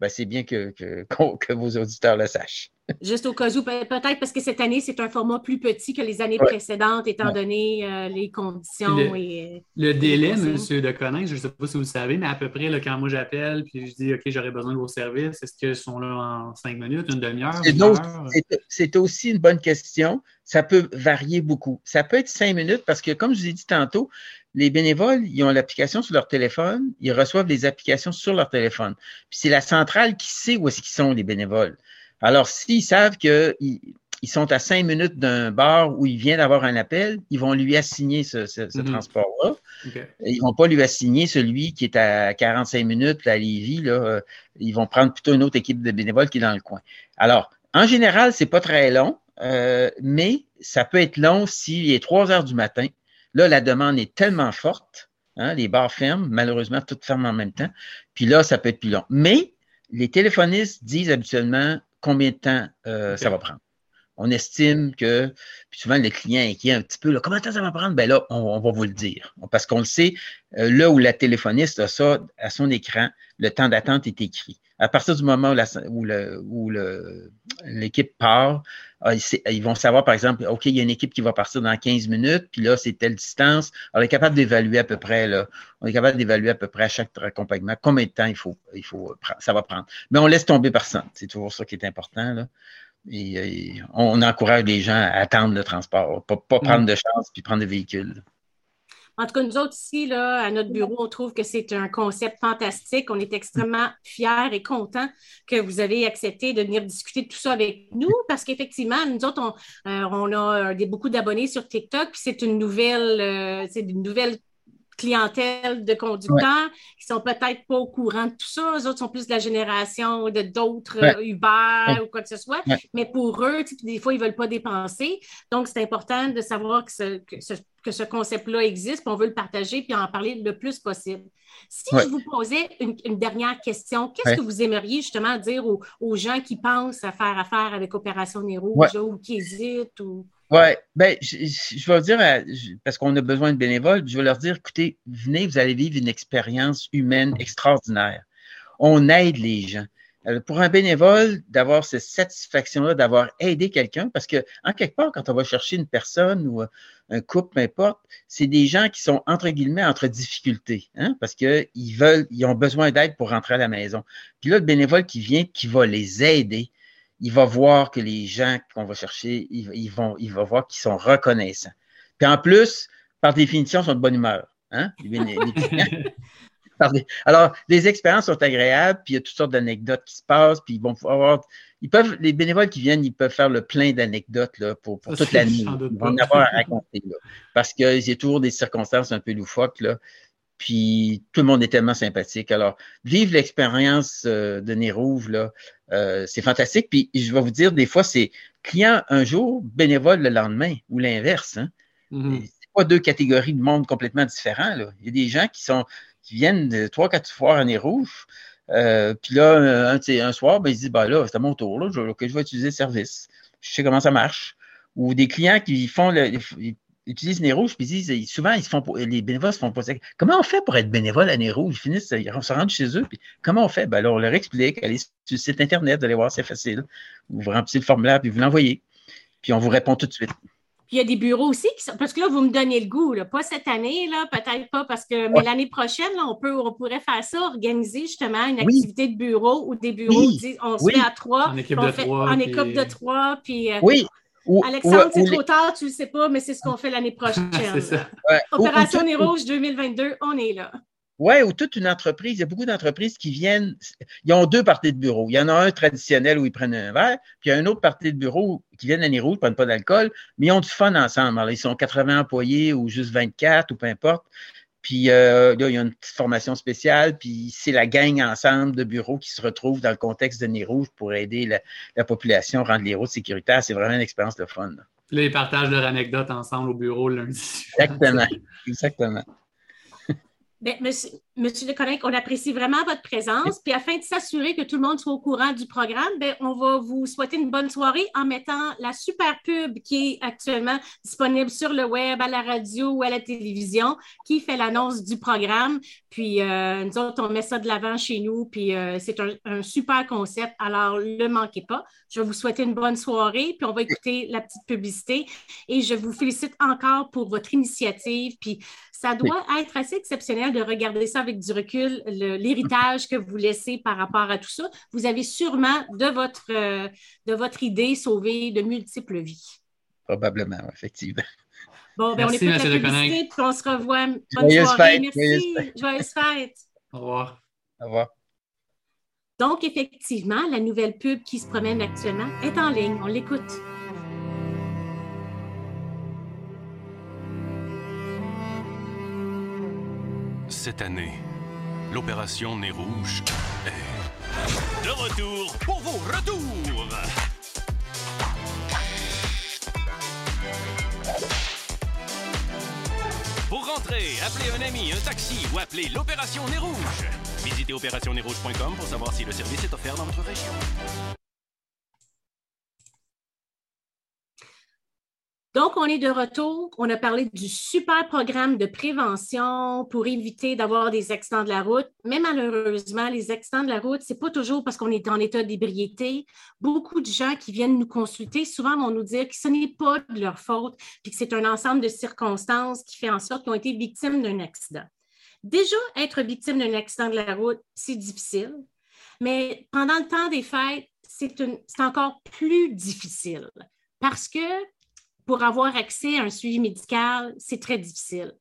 Ben, c'est bien que, que, que, vos auditeurs le sachent. Juste au cas où, peut-être parce que cette année, c'est un format plus petit que les années précédentes, étant donné euh, les conditions. Le, et, le délai, M. Deconin, je ne sais pas si vous le savez, mais à peu près, là, quand moi j'appelle puis je dis OK, j'aurais besoin de vos services, est-ce qu'ils sont là en cinq minutes, une demi-heure? C'est aussi une bonne question. Ça peut varier beaucoup. Ça peut être cinq minutes parce que, comme je vous ai dit tantôt, les bénévoles, ils ont l'application sur leur téléphone, ils reçoivent les applications sur leur téléphone. Puis c'est la centrale qui sait où est-ce qu'ils sont, les bénévoles. Alors, s'ils savent qu'ils ils sont à cinq minutes d'un bar où il vient d'avoir un appel, ils vont lui assigner ce, mm-hmm. transport-là. Ils ne vont pas lui assigner celui qui est à 45 minutes à Lévis. Là. Euh, ils vont prendre plutôt une autre équipe de bénévoles qui est dans le coin. Alors, en général, c'est pas très long, euh, mais ça peut être long s'il est 3 heures du matin Là, la demande est tellement forte, hein, les bars ferment, malheureusement, toutes ferment en même temps. Puis là, ça peut être plus long. Mais les téléphonistes disent habituellement combien de temps euh, ça va prendre. On estime que, puis souvent le client est un petit peu, temps ça va prendre? Ben là, on, va vous le dire. Parce qu'on le sait, euh, là où la téléphoniste a ça à son écran, le temps d'attente est écrit. À partir du moment où, l'équipe part, ah, ils vont savoir, par exemple, OK, il y a une équipe qui va partir dans 15 minutes, puis là, c'est telle distance. On est capable d'évaluer à peu près, là, on est capable d'évaluer à peu près à chaque accompagnement combien de temps il faut, il faut, ça va prendre. Mais on laisse tomber personne. C'est toujours ça qui est important. Là. Et, on encourage les gens à attendre le transport, pas, pas prendre de chance puis prendre des véhicules. En tout cas, nous autres ici, là, à notre bureau, on trouve que c'est un concept fantastique. On est extrêmement fiers et contents que vous avez accepté de venir discuter de tout ça avec nous parce qu'effectivement, nous autres, on, euh, a des, beaucoup d'abonnés sur TikTok, puis c'est une nouvelle, euh, c'est une nouvelle clientèle de conducteurs qui sont peut-être pas au courant de tout ça. Les autres sont plus de la génération de d'autres euh, Uber ou quoi que ce soit. Mais pour eux, des fois, ils ne veulent pas dépenser. Donc, c'est important de savoir que ce, que ce, concept-là existe, puis on veut le partager, puis en parler le plus possible. Si je vous posais une, dernière question, qu'est-ce que vous aimeriez justement dire aux, gens qui pensent à faire affaire avec Opération Nero ou qui hésitent ou... Oui, ben, je, je, vais dire, parce qu'on a besoin de bénévoles, je vais leur dire, écoutez, venez, vous allez vivre une expérience humaine extraordinaire. On aide les gens. Euh, pour un bénévole, d'avoir cette satisfaction-là, d'avoir aidé quelqu'un, parce que, en quelque part, quand on va chercher une personne ou un couple, peu importe, c'est des gens qui sont, entre guillemets, entre difficultés, hein, parce qu'ils veulent, ils ont besoin d'aide pour rentrer à la maison. Puis là, le bénévole qui vient, qui va les aider, il va voir que les gens qu'on va chercher, ils, vont, il va voir qu'ils sont reconnaissants. Puis en plus, par définition, ils sont de bonne humeur. Hein? alors, les expériences sont agréables, puis il y a toutes sortes d'anecdotes qui se passent, puis ils vont avoir. Ils peuvent, les bénévoles qui viennent, ils peuvent faire le plein d'anecdotes pour, pour toute l'année. Ils vont en avoir à raconter. Là, parce qu'il y a toujours des circonstances un peu loufoques. Là. Puis tout le monde est tellement sympathique. Alors, vivre l'expérience euh, de Nez là, euh, c'est fantastique. Puis je vais vous dire, des fois, c'est client un jour, bénévole le lendemain, ou l'inverse. Hein? Mm-hmm. C'est pas deux catégories de monde complètement différents. Là. Il y a des gens qui sont qui viennent de trois, quatre fois à Nez Rouge. Euh, puis là, un, un soir, ben, ils disent ben là, c'est à mon tour, là, je, je vais utiliser le service. Je sais comment ça marche. Ou des clients qui font le, utilisent Nez Rouge, puis disent, souvent, ils se font, les bénévoles se font poser comment on fait pour être bénévole à Nez Rouge? Ils finissent, ils se rendent chez eux, puis comment on fait? Ben, alors, on leur explique, allez sur le site Internet, allez voir, c'est facile. Vous remplissez le formulaire, puis vous l'envoyez. Puis on vous répond tout de suite. Puis il y a des bureaux aussi qui sont. Parce que là, vous me donnez le goût, là. pas cette année, là, peut-être pas, parce que. Mais l'année prochaine, là, on, peut, on pourrait faire ça, organiser justement une activité de bureau ou des bureaux, on se met à trois. En équipe de trois. En équipe de trois. Puis, euh, oui, Alexandre, c'est trop tard, tu ne le sais pas, mais c'est ce qu'on fait l'année prochaine. Opération Nez Rouge 2022, on est là. Oui, ou toute une entreprise. Il y a beaucoup d'entreprises qui viennent. Ils ont deux parties de bureau. Il y en a un traditionnel où ils prennent un verre, puis il y a une autre partie de bureau qui viennent à Nez Rouge, ils ne prennent pas d'alcool, mais ils ont du fun ensemble. Alors, ils sont 80 employés ou juste 24 ou peu importe. Puis euh, là, il y a une petite formation spéciale, puis c'est la gang ensemble de bureaux qui se retrouvent dans le contexte de Nez Rouge pour aider la, la population, rendre les routes sécuritaires. C'est vraiment une expérience de fun. Là. là, ils partagent leurs anecdotes ensemble au bureau lundi. Exactement. Exactement. Bien, monsieur, monsieur Leconec, on apprécie vraiment votre présence. Puis afin de s'assurer que tout le monde soit au courant du programme, bien, on va vous souhaiter une bonne soirée en mettant la super pub qui est actuellement disponible sur le web, à la radio ou à la télévision, qui fait l'annonce du programme. Puis euh, nous autres, on met ça de l'avant chez nous. Puis euh, c'est un, un, super concept. Alors, ne le manquez pas. Je vais vous souhaiter une bonne soirée. Puis on va écouter la petite publicité. Et je vous félicite encore pour votre initiative. Puis ça doit être assez exceptionnel de regarder ça avec du recul, l'héritage que vous laissez par rapport à tout ça. Vous avez sûrement, de votre, euh, de votre idée, sauvé de multiples vies. Probablement, effectivement. Bon, ben, on écoute la publicité, puis on se revoit. Bonne Joyeuse soirée. Fête, Merci. Joyeuse fête. Au revoir. Au revoir. Donc, effectivement, la nouvelle pub qui se promène actuellement est en ligne. On l'écoute. Cette année, l'opération Nez Rouge est de retour pour vos retours. Pour rentrer, appelez un ami, un taxi ou appelez l'opération Nez Rouge. Visitez opérationnezrouge.com pour savoir si le service est offert dans votre région. Donc, on est de retour. On a parlé du super programme de prévention pour éviter d'avoir des accidents de la route. Mais malheureusement, les accidents de la route, ce n'est pas toujours parce qu'on est en état d'ébriété. Beaucoup de gens qui viennent nous consulter souvent vont nous dire que ce n'est pas de leur faute, puis que c'est un ensemble de circonstances qui fait en sorte qu'ils ont été victimes d'un accident. Déjà, être victime d'un accident de la route, c'est difficile. Mais pendant le temps des fêtes, c'est encore plus difficile parce que pour avoir accès à un suivi médical, c'est très difficile.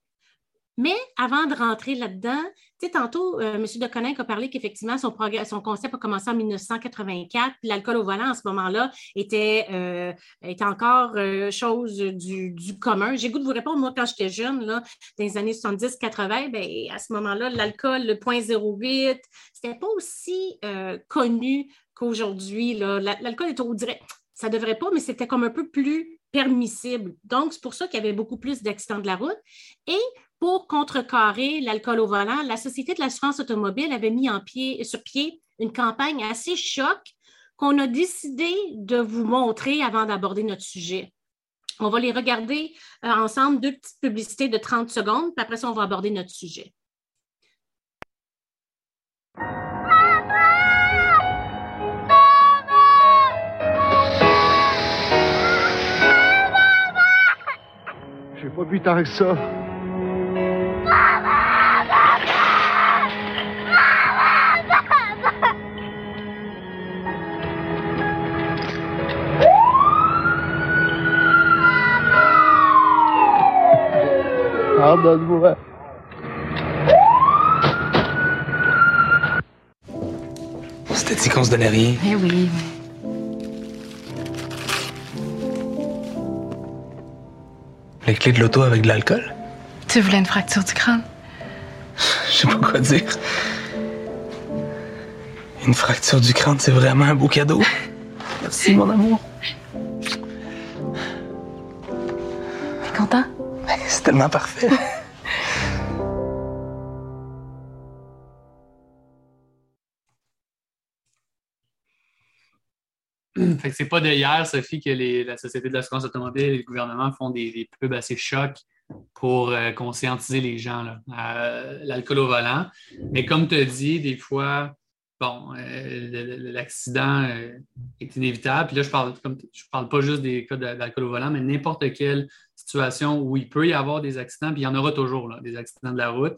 Mais avant de rentrer là-dedans, tu sais, tantôt, euh, M. Deconinck a parlé qu'effectivement, son, concept a commencé en 1984. L'alcool au volant, en ce moment-là, était, euh, était encore euh, chose du, commun. J'ai goût de vous répondre, moi, quand j'étais jeune, là, dans les années 70-80, ben, à ce moment-là, l'alcool, le 0.08, c'était pas aussi connu qu'aujourd'hui. L'alcool est au direct. Ça devrait pas, mais c'était comme un peu plus permissible. Donc, c'est pour ça qu'il y avait beaucoup plus d'accidents de la route. Et pour contrecarrer l'alcool au volant, la Société de l'assurance automobile avait mis sur pied une campagne assez choc qu'on a décidé de vous montrer avant d'aborder notre sujet. On va les regarder euh, ensemble, deux petites publicités de 30 secondes, puis après ça, on va aborder notre sujet. J'ai pas plus tard que ça. Pardonne-moi. C'était dit qu'on se donnait rien. Eh oui, oui. Les clés de l'auto avec de l'alcool? Tu voulais une fracture du crâne? Je sais pas quoi dire. Une fracture du crâne, c'est vraiment un beau cadeau. Merci, mon amour. T'es content? C'est tellement parfait. Fait que c'est pas d'hier, Sophie, que les, la Société de l'assurance automobile et le gouvernement font des, pubs assez chocs pour euh, conscientiser les gens à l'alcool au volant. Mais comme tu as dit, des fois, bon, euh, l'accident euh, est inévitable. Puis là, je parle, parle pas juste des cas d'alcool au volant, mais n'importe quelle situation où il peut y avoir des accidents, puis il y en aura toujours, là, des accidents de la route.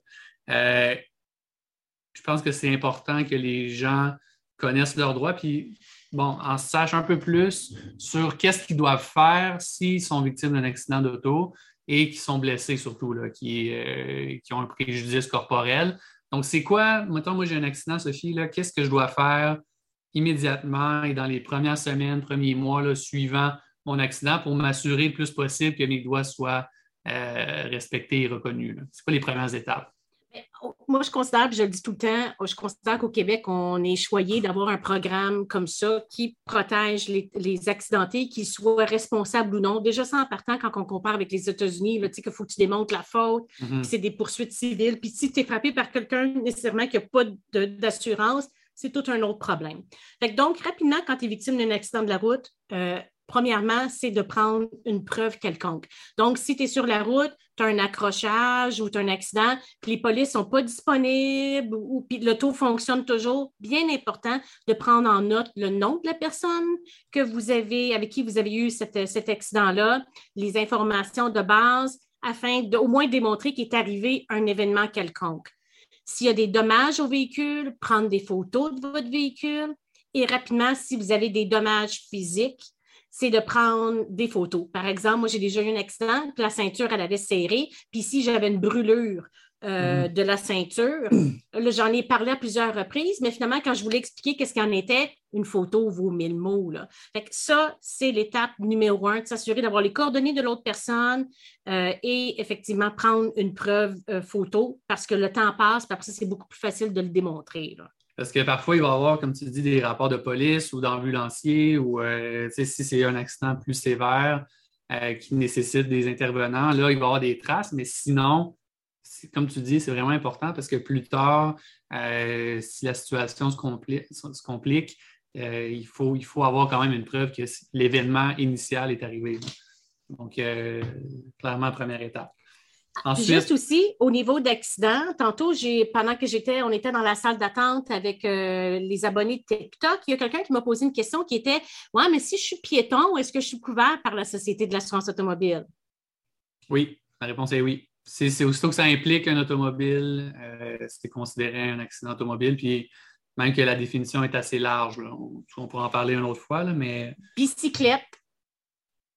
je pense que c'est important que les gens connaissent leurs droits. Puis bon, en sachent un peu plus sur qu'est-ce qu'ils doivent faire s'ils sont victimes d'un accident d'auto et qui sont blessés surtout, là, qui, euh, qui ont un préjudice corporel. Donc, c'est quoi, mettons, moi j'ai un accident, Sophie, qu'est-ce que je dois faire immédiatement et dans les premières semaines, premiers mois là, suivant mon accident pour m'assurer le plus possible que mes droits soient euh, respectés et reconnus? C'est quoi les premières étapes? Moi, je considère, puis je le dis tout le temps, je considère qu'au Québec, on est choyé d'avoir un programme comme ça qui protège les, accidentés, qu'ils soient responsables ou non. Déjà, ça en partant, quand on compare avec les États-Unis, tu sais qu'il faut que tu démontres la faute, mm-hmm. c'est des poursuites civiles. Puis si tu es frappé par quelqu'un nécessairement qui n'a pas d'assurance, c'est tout un autre problème. donc, rapidement, quand tu es victime d'un accident de la route, euh, premièrement, c'est de prendre une preuve quelconque. Donc, si tu es sur la route, tu as un accrochage ou tu as un accident, puis les polices ne sont pas disponibles ou puis l'auto fonctionne toujours, bien important de prendre en note le nom de la personne que vous avez, avec qui vous avez eu cet accident-là, les informations de base, afin d'au moins démontrer qu'il est arrivé un événement quelconque. S'il y a des dommages au véhicule, prendre des photos de votre véhicule et rapidement, si vous avez des dommages physiques, c'est de prendre des photos. Par exemple, moi, j'ai déjà eu un accident, la ceinture, elle avait serré, puis si j'avais une brûlure euh, mm. de la ceinture, j'en ai parlé à plusieurs reprises, mais finalement, quand je voulais expliquer qu'est-ce qu'il en était, une photo vaut mille mots. Là. Fait ça, c'est l'étape numéro un, de s'assurer d'avoir les coordonnées de l'autre personne euh, et effectivement prendre une preuve euh, photo parce que le temps passe, parce que c'est beaucoup plus facile de le démontrer. Parce que parfois, il va y avoir, comme tu dis, des rapports de police ou d'ambulanciers ou euh, si c'est un accident plus sévère euh, qui nécessite des intervenants, là, il va y avoir des traces, mais sinon, comme tu dis, c'est vraiment important parce que plus tard, euh, si la situation se complique, il, faut, il faut avoir quand même une preuve que l'événement initial est arrivé. Donc, clairement, première étape. Juste aussi, au niveau d'accident, tantôt, pendant que j'étais, on était dans la salle d'attente avec euh, les abonnés de TikTok, il y a quelqu'un qui m'a posé une question qui était Ouais, mais si je suis piéton, est-ce que je suis couvert par la Société de l'assurance automobile? Oui, la réponse est oui. C'est aussitôt que ça implique un automobile, euh, c'est considéré un accident automobile, puis même que la définition est assez large. On, pourra en parler une autre fois, mais. Bicyclette,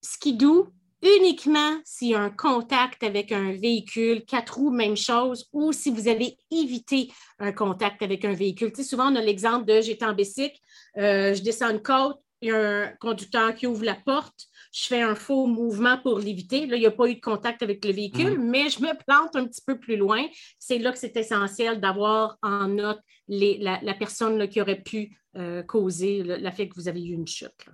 skidoo, uniquement s'il y a un contact avec un véhicule, quatre roues, même chose, ou si vous avez évité un contact avec un véhicule. Tu sais, souvent, on a l'exemple de j'étais en bicycle, euh, je descends une côte, il y a un conducteur qui ouvre la porte, je fais un faux mouvement pour l'éviter. Là, il n'y a pas eu de contact avec le véhicule, mhm. mais je me plante un petit peu plus loin. C'est là que c'est essentiel d'avoir en note la, personne qui aurait pu euh, causer le, fait que vous avez eu une chute.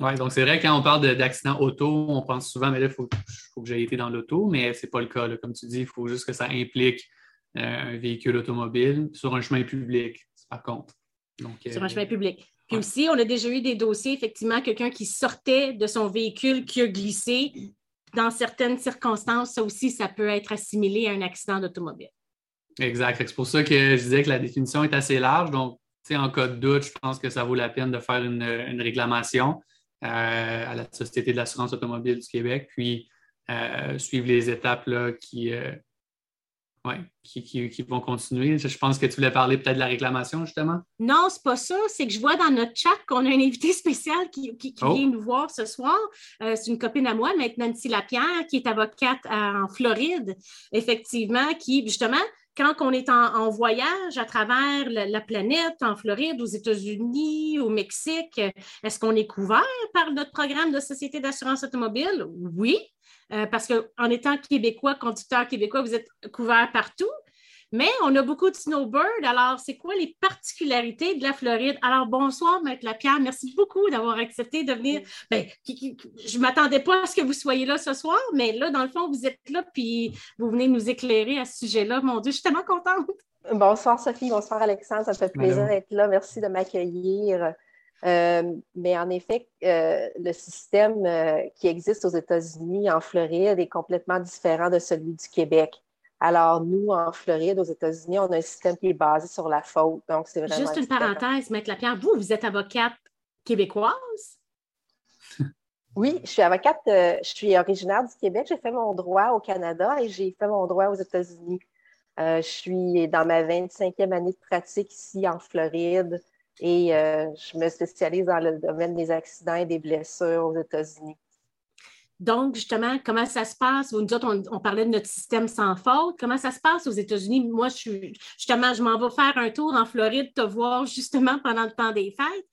Oui, donc c'est vrai, quand on parle d'accident auto, on pense souvent, mais là, il faut, que j'aie été dans l'auto, mais ce n'est pas le cas. Comme tu dis, il faut juste que ça implique euh, un véhicule automobile sur un chemin public, par contre. sur un euh, chemin public. Puis aussi, on a déjà eu des dossiers, effectivement, quelqu'un qui sortait de son véhicule, qui a glissé. Dans certaines circonstances, ça aussi, ça peut être assimilé à un accident d'automobile. Exact. C'est pour ça que je disais que la définition est assez large. Donc, en cas de doute, je pense que ça vaut la peine de faire une réclamation. Euh, à la Société de l'assurance automobile du Québec, puis euh, suivre les étapes là, qui, euh, qui, vont continuer. Je pense que tu voulais parler peut-être de la réclamation, justement. Non, c'est pas ça. C'est que je vois dans notre chat qu'on a un invité spécial qui, oh. vient nous voir ce soir. c'est une copine à moi, maintenant Nancy Lapierre, qui est avocate en Floride, effectivement, qui, justement, quand on est en, voyage à travers la, planète, en Floride, aux États-Unis, au Mexique, est-ce qu'on est couvert par notre programme de Société d'assurance automobile? Oui, euh, parce qu'en étant québécois, conducteur québécois, vous êtes couvert partout. Mais on a beaucoup de snowbirds. Alors, c'est quoi les particularités de la Floride? Alors, bonsoir, Maître Lapierre. Merci beaucoup d'avoir accepté de venir. Ben, je ne m'attendais pas à ce que vous soyez là ce soir, mais là, dans le fond, vous êtes là, puis vous venez nous éclairer à ce sujet-là. Mon Dieu, je suis tellement contente. Bonsoir, Sophie. Bonsoir, Alexandre. Ça fait plaisir d'être là. Merci de m'accueillir. Euh, mais en effet, euh, le système euh, qui existe aux États-Unis, en Floride, est complètement différent de celui du Québec. Alors, nous, en Floride, aux États-Unis, on a un système qui est basé sur la faute. Donc, c'est vraiment. Juste une parenthèse, Maître Lapierre, vous, vous êtes avocate québécoise? Oui, je suis avocate, euh, je suis originaire du Québec. J'ai fait mon droit au Canada et j'ai fait mon droit aux États-Unis. Euh, je suis dans ma 25e année de pratique ici en Floride et euh, je me spécialise dans le domaine des accidents et des blessures aux États-Unis. Donc, justement, comment ça se passe? Vous nous on, on, parlait de notre système sans faute. Comment ça se passe aux États-Unis? Moi, je suis, justement, je m'en vais faire un tour en Floride, te voir justement pendant le temps des fêtes.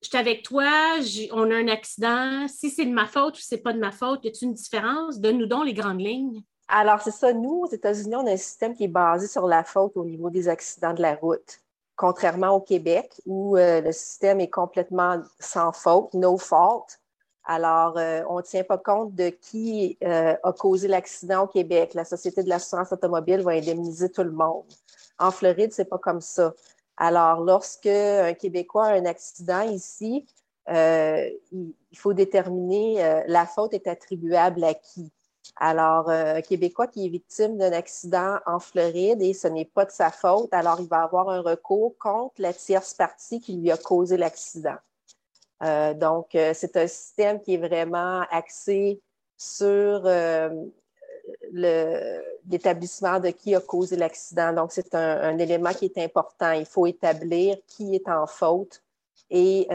Je suis avec toi, on a un accident. Si c'est de ma faute ou c'est pas de ma faute, y a-t-il une différence? Donne-nous donc les grandes lignes. Alors, c'est ça. Nous, aux États-Unis, on a un système qui est basé sur la faute au niveau des accidents de la route, contrairement au Québec, où euh, le système est complètement sans faute, no fault. Alors, euh, on ne tient pas compte de qui euh, a causé l'accident au Québec. La Société de l'assurance automobile va indemniser tout le monde. En Floride, c'est pas comme ça. Alors, lorsque un Québécois a un accident ici, il, faut déterminer la faute est attribuable à qui. Alors, euh, un Québécois qui est victime d'un accident en Floride et ce n'est pas de sa faute, alors il va avoir un recours contre la tierce partie qui lui a causé l'accident. Euh, donc, euh, c'est un système qui est vraiment axé sur l'établissement de qui a causé l'accident. Donc, c'est un, un, élément qui est important. Il faut établir qui est en faute et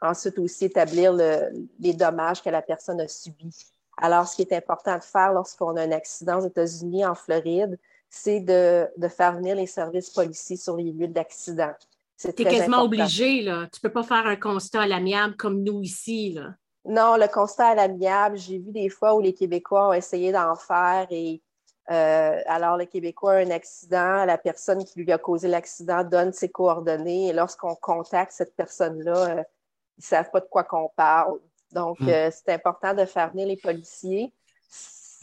ensuite aussi établir le, les dommages que la personne a subis. Alors, ce qui est important de faire lorsqu'on a un accident aux États-Unis, en Floride, c'est de, faire venir les services policiers sur les lieux d'accident. Tu es quasiment obligé, là. Tu ne peux pas faire un constat à l'amiable comme nous ici, là. Non, le constat à l'amiable, j'ai vu des fois où les Québécois ont essayé d'en faire et euh, alors le Québécois a un accident, la personne qui lui a causé l'accident donne ses coordonnées et lorsqu'on contacte cette personne-là, euh, ils ne savent pas de quoi qu'on parle. Donc, hmm. euh, c'est important de faire venir les policiers.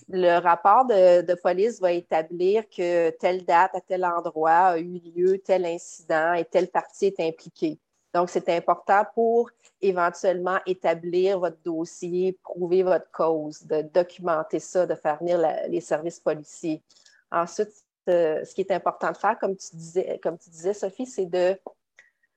Le rapport de, police va établir que telle date à tel endroit a eu lieu, tel incident et telle partie est impliquée. Donc, c'est important pour éventuellement établir votre dossier, prouver votre cause, de documenter ça, de faire venir les services policiers. Ensuite, ce qui est important de faire, comme tu disais, comme tu disais Sophie, c'est de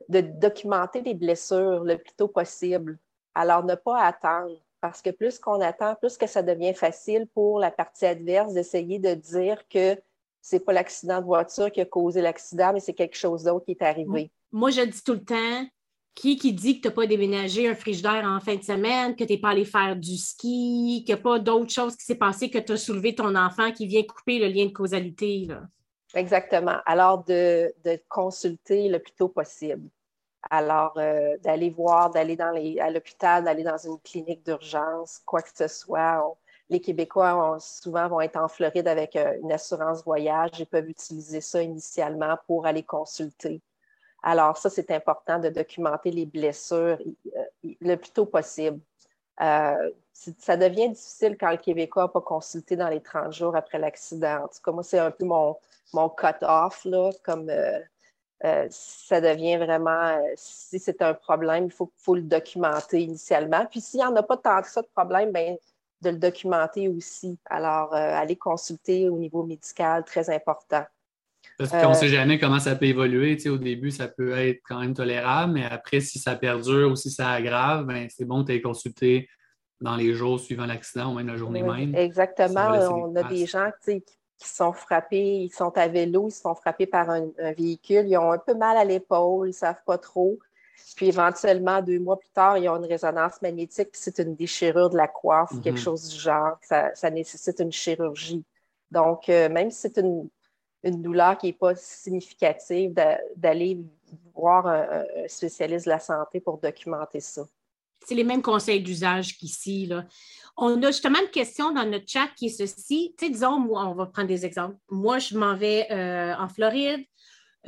documenter les blessures le plus tôt possible. Alors, ne pas attendre, parce que plus qu'on attend, plus que ça devient facile pour la partie adverse d'essayer de dire que ce n'est pas l'accident de voiture qui a causé l'accident, mais c'est quelque chose d'autre qui est arrivé. Moi, je dis tout le temps, qui qui dit que tu n'as pas déménagé un frigidaire en fin de semaine, que tu n'es pas allé faire du ski, qu'il n'y a pas d'autre chose qui s'est passé que tu as soulevé ton enfant qui vient couper le lien de causalité? Exactement. Alors, de, de consulter le plus tôt possible. Alors, euh, d'aller voir, d'aller dans à l'hôpital, d'aller dans une clinique d'urgence, quoi que ce soit. les Québécois souvent vont être en Floride avec euh, une assurance voyage et peuvent utiliser ça initialement pour aller consulter. Alors, ça, c'est important de documenter les blessures euh, le plus tôt possible. ça devient difficile quand le Québécois n'a pas consulté dans les 30 jours après l'accident. En tout cas, moi, c'est un peu mon, mon cut-off, comme euh, ça devient vraiment, euh, si c'est un problème, il faut, faut, le documenter initialement. Puis s'il n'y en a pas tant que ça de problème, bien, de le documenter aussi. Alors, euh, aller consulter au niveau médical, très important. Parce qu'on ne sait jamais comment ça peut évoluer. Tu sais, au début, ça peut être quand même tolérable, mais après, si ça perdure ou si ça aggrave, ben, c'est bon de consulté dans les jours suivant l'accident ou même la journée même. Exactement. On a des gens qui qui sont frappés, ils sont à vélo, ils sont frappés par un, véhicule, ils ont un peu mal à l'épaule, ils ne savent pas trop. Puis éventuellement, deux mois plus tard, ils ont une résonance magnétique, puis c'est une déchirure de la coiffe, quelque mhm. chose du genre. Ça, ça nécessite une chirurgie. Donc, euh, même si c'est une, une, douleur qui n'est pas significative, d'aller voir un, spécialiste de la santé pour documenter ça. C'est les mêmes conseils d'usage qu'ici. On a justement une question dans notre chat qui est ceci. Disons, moi, on va prendre des exemples. Moi, je m'en vais euh, en Floride.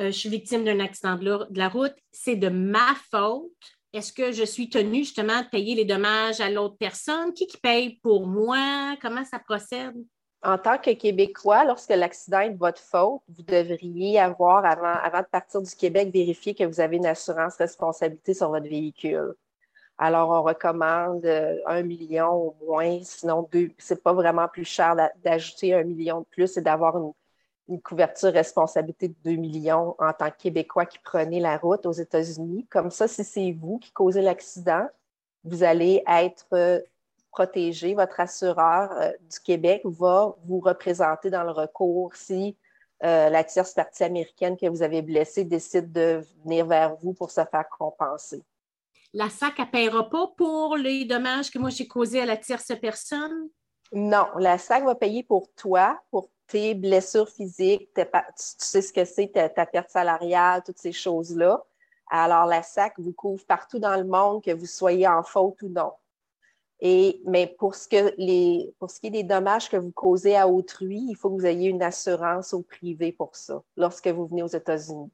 Euh, je suis victime d'un accident de la, route. C'est de ma faute. Est-ce que je suis tenue justement de payer les dommages à l'autre personne? Qui, qui paye pour moi? Comment ça procède? En tant que Québécois, lorsque l'accident est de votre faute, vous devriez avoir, avant de partir du Québec, vérifier que vous avez une assurance responsabilité sur votre véhicule. Alors, on recommande euh, un million au moins, sinon deux. C'est pas vraiment plus cher d'ajouter un million de plus et d'avoir une, couverture responsabilité de 2 millions en tant que Québécois qui prenez la route aux États-Unis. Comme ça, si c'est vous qui causez l'accident, vous allez être euh, protégé. Votre assureur euh, du Québec va vous représenter dans le recours si la tierce partie américaine que vous avez blessée décide de venir vers vous pour se faire compenser la SAC ne paiera pas pour les dommages que moi j'ai causés à la tierce personne? Non, la SAC va payer pour toi, pour tes blessures physiques, tu sais ce que c'est, ta, perte salariale, toutes ces choses-là. Alors, la SAC vous couvre partout dans le monde, que vous soyez en faute ou non. Et, mais pour ce, qui est des dommages que vous causez à autrui, il faut que vous ayez une assurance au privé pour ça lorsque vous venez aux États-Unis.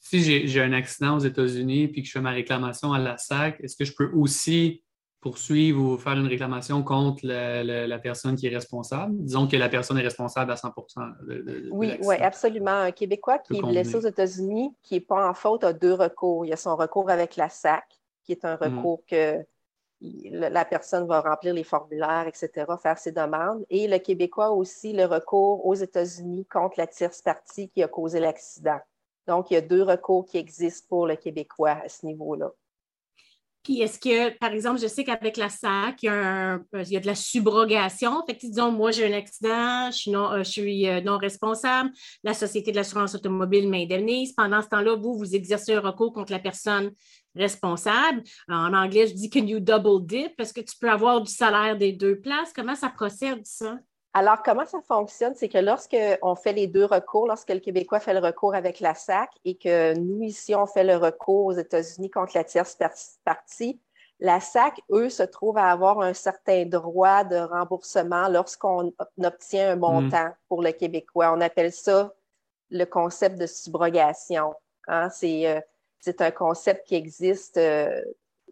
Si j'ai un accident aux États-Unis puis que je fais ma réclamation à la SAC, est-ce que je peux aussi poursuivre ou faire une réclamation contre la, personne qui est responsable? Disons que la personne est responsable à 100% de, Oui, oui, absolument. Un Québécois qui est blessé aux États-Unis, qui n'est pas en faute, a deux recours. Il y a son recours avec la SAC, qui est un mm. recours que la personne va remplir les formulaires, etc., faire ses demandes. Et le Québécois aussi le recours aux États-Unis contre la tierce partie qui a causé l'accident. Donc, il y a deux recours qui existent pour le Québécois à ce niveau-là. Puis est-ce que, par exemple, je sais qu'avec la SAC, il y, a de la subrogation. Fait que, disons, moi, j'ai un accident, je suis, non, euh, euh, non responsable, la Société de l'assurance automobile m'indemnise. Pendant ce temps-là, vous, vous exercez un recours contre la personne responsable. En anglais, je dis can you double dip? Est-ce que tu peux avoir du salaire des deux places? Comment ça procède, ça? Alors, comment ça fonctionne? C'est que lorsqu'on fait les deux recours, lorsque le Québécois fait le recours avec la SAC et que nous, ici, on fait le recours aux États-Unis contre la tierce partie, la SAC, eux, se trouvent à avoir un certain droit de remboursement lorsqu'on obtient un montant pour le Québécois. On appelle ça le concept de subrogation. Hein? Euh, c'est un concept qui existe euh,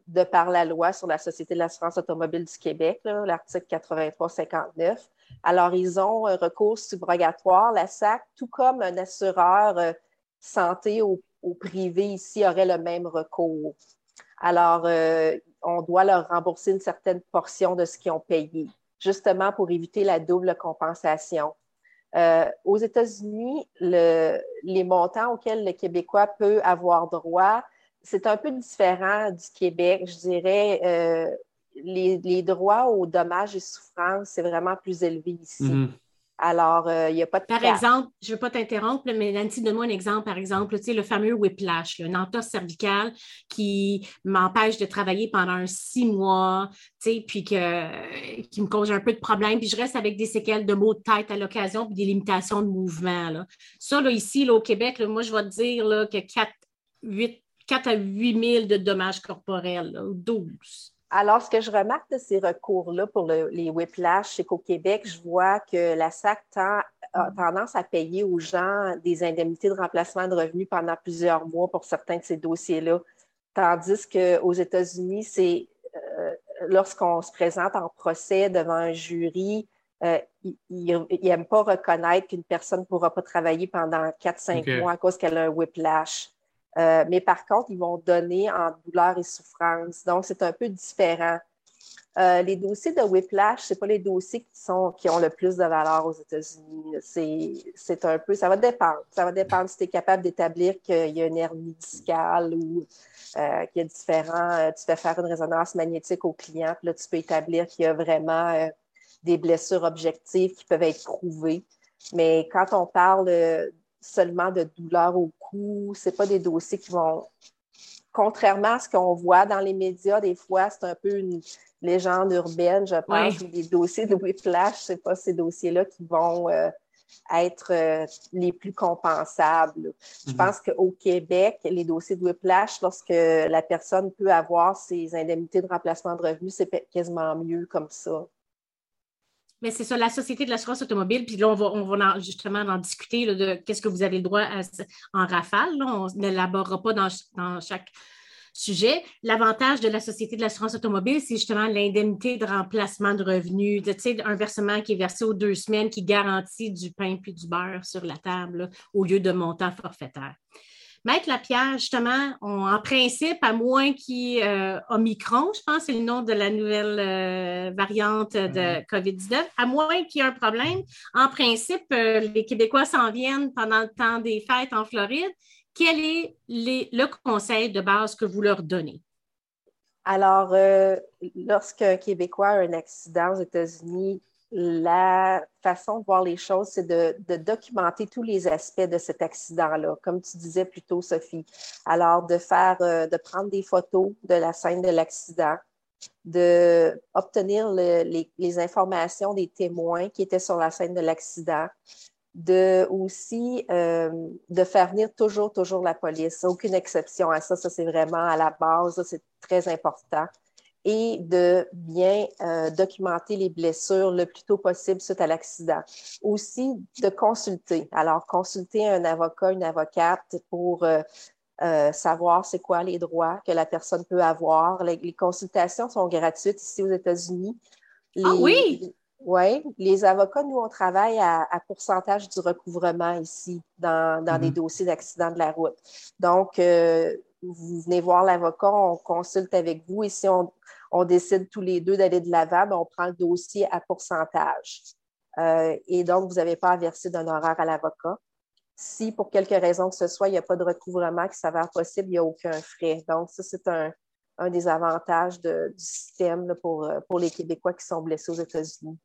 de par la loi sur la Société de l'assurance automobile du Québec, l'article 83-59. Alors, ils ont un recours subrogatoire, la SAC, tout comme un assureur euh, santé au, privé ici aurait le même recours. Alors, euh, on doit leur rembourser une certaine portion de ce qu'ils ont payé, justement pour éviter la double compensation. Euh, aux États-Unis, les montants auxquels le Québécois peut avoir droit, c'est un peu différent du Québec, je dirais les, droits aux dommages et souffrances, c'est vraiment plus élevé ici. Mhm. Alors, il euh, n'y a pas de. Par exemple, je ne veux pas t'interrompre, mais Nancy, donne-moi un exemple. Par exemple, tu sais, le fameux whiplash, une entorse cervicale qui m'empêche de travailler pendant six mois, tu sais, puis que, qui me cause un peu de problème, puis je reste avec des séquelles de maux de tête à l'occasion, puis des limitations de mouvement. Là. Ça, là, ici, là, au Québec, moi, je vais te dire là, que 4, 8, 4 à 8 000 de dommages corporels, là, 12. Alors, ce que je remarque de ces recours-là pour les whiplash, c'est qu'au Québec, je vois que la SAC a mm-hmm. tendance à payer aux gens des indemnités de remplacement de revenus pendant plusieurs mois pour certains de ces dossiers-là. Tandis qu'aux États-Unis, c'est euh, lorsqu'on se présente en procès devant un jury, euh, ils n'aiment pas reconnaître qu'une personne ne pourra pas travailler pendant 4-5 mois à cause qu'elle a un whiplash. Euh, mais par contre, ils vont donner en douleur et souffrance. Donc, c'est un peu différent. Euh, les dossiers de whiplash, ce pas les dossiers qui, sont, qui ont le plus de valeur aux États-Unis. C'est un peu, ça va dépendre. Ça va dépendre si tu es capable d'établir qu'il y a une hernie discale ou euh, qu'il y a différents. tu fais faire une résonance magnétique au client, puis là, tu peux établir qu'il y a vraiment des blessures objectives qui peuvent être prouvées. Mais quand on parle seulement de douleur au cou. Ce pas des dossiers qui vont. Contrairement à ce qu'on voit dans les médias, des fois, c'est un peu une légende urbaine, je pense. Les dossiers de whiplash, ce pas ces dossiers-là qui vont euh, être euh, les plus compensables. Je mhm. pense qu'au Québec, les dossiers de whiplash, lorsque la personne peut avoir ses indemnités de remplacement de revenus, c'est quasiment mieux comme ça. Mais c'est ça, la Société de l'assurance automobile, puis là, on va, justement en discuter de qu'est-ce que vous avez le droit en rafale. on n'élaborera pas dans, chaque sujet. L'avantage de la Société de l'assurance automobile, c'est justement l'indemnité de remplacement de revenus, sais, un versement qui est versé aux deux semaines qui garantit du pain puis du beurre sur la table au lieu de montant forfaitaire. Maître Lapierre, justement, en principe, à moins qu'il y ait euh, Omicron, je pense c'est le nom de la nouvelle euh, variante de COVID-19, à moins qu'il y ait un problème, en principe, euh, les Québécois s'en viennent pendant le temps des fêtes en Floride. Quel est le conseil de base que vous leur donnez? Alors, lorsqu'un Québécois a un accident aux États-Unis, la façon de voir les choses, c'est de, documenter tous les aspects de cet accident-là, comme tu disais plus tôt, Sophie. Alors, de faire, euh, de prendre des photos de la scène de l'accident, de obtenir les, informations des témoins qui étaient sur la scène de l'accident, de aussi euh, de faire venir toujours, toujours la police. Aucune exception à ça. Ça, c'est vraiment à la base. c'est très important et de bien euh, documenter les blessures le plus tôt possible suite à l'accident. Aussi, de consulter. Alors, consulter un avocat, une avocate pour euh, euh, savoir c'est quoi les droits que la personne peut avoir. Les, consultations sont gratuites ici aux États-Unis. ah oui? Oui, les avocats, nous, on travaille à, pourcentage du recouvrement ici dans, dans des mm-hmm. dossiers d'accident de la route. Donc, vous venez voir l'avocat, on consulte avec vous et si on, on décide tous les deux d'aller de l'avant, ben, on prend le dossier à pourcentage. Euh, et donc, vous n'avez pas à verser d'honoraires à l'avocat. Si, pour quelque raison que ce soit, il n'y a pas de recouvrement qui s'avère possible, il n'y a aucun frais. Donc, ça, c'est un, des avantages du système pour, pour les Québécois qui sont blessés aux États-Unis.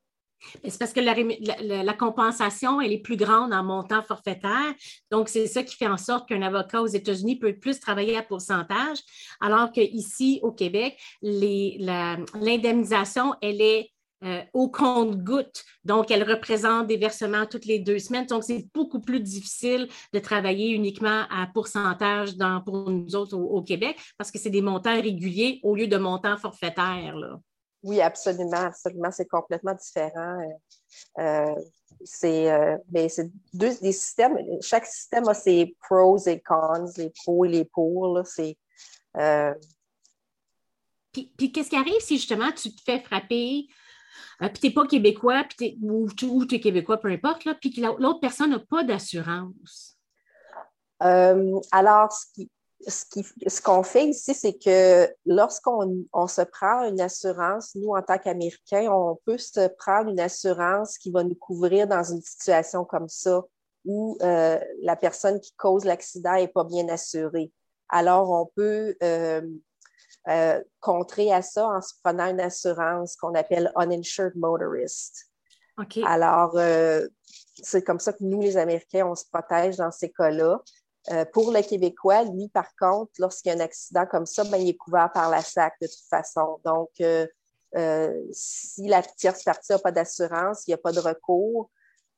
C'est parce que la, compensation, elle est plus grande en montant forfaitaire. Donc, c'est ça qui fait en sorte qu'un avocat aux États-Unis peut plus travailler à pourcentage, alors qu'ici, au Québec, l'indemnisation, elle est euh, au compte-goutte. Donc, elle représente des versements toutes les deux semaines. Donc, c'est beaucoup plus difficile de travailler uniquement à pourcentage pour nous autres au, Québec parce que c'est des montants réguliers au lieu de montants forfaitaires. Là. Oui, absolument, absolument. C'est complètement différent. Euh, euh, c'est euh, ben, deux des systèmes. Chaque système a ses pros et cons, les pros et les pour. C'est. Puis, qu'est-ce qui arrive si justement tu te fais frapper, puis tu n'es pas québécois, puis ou tu es québécois, peu importe, là, puis que l'autre personne n'a pas d'assurance? alors, ce qui, ce qu'on fait ici, c'est que lorsqu'on se prend une assurance, nous, en tant qu'Américains, on peut se prendre une assurance qui va nous couvrir dans une situation comme ça, où euh, la personne qui cause l'accident n'est pas bien assurée. Alors, on peut euh, euh, contrer à ça en se prenant une assurance qu'on appelle uninsured motorist. Alors, c'est comme ça que nous, les Américains, on se protège dans ces cas-là. Euh, pour le Québécois, lui, par contre, lorsqu'il y a un accident comme ça, ben, il est couvert par la SAC de toute façon. Donc, euh, euh, si la tierce partie n'a pas d'assurance, il n'y a pas de recours,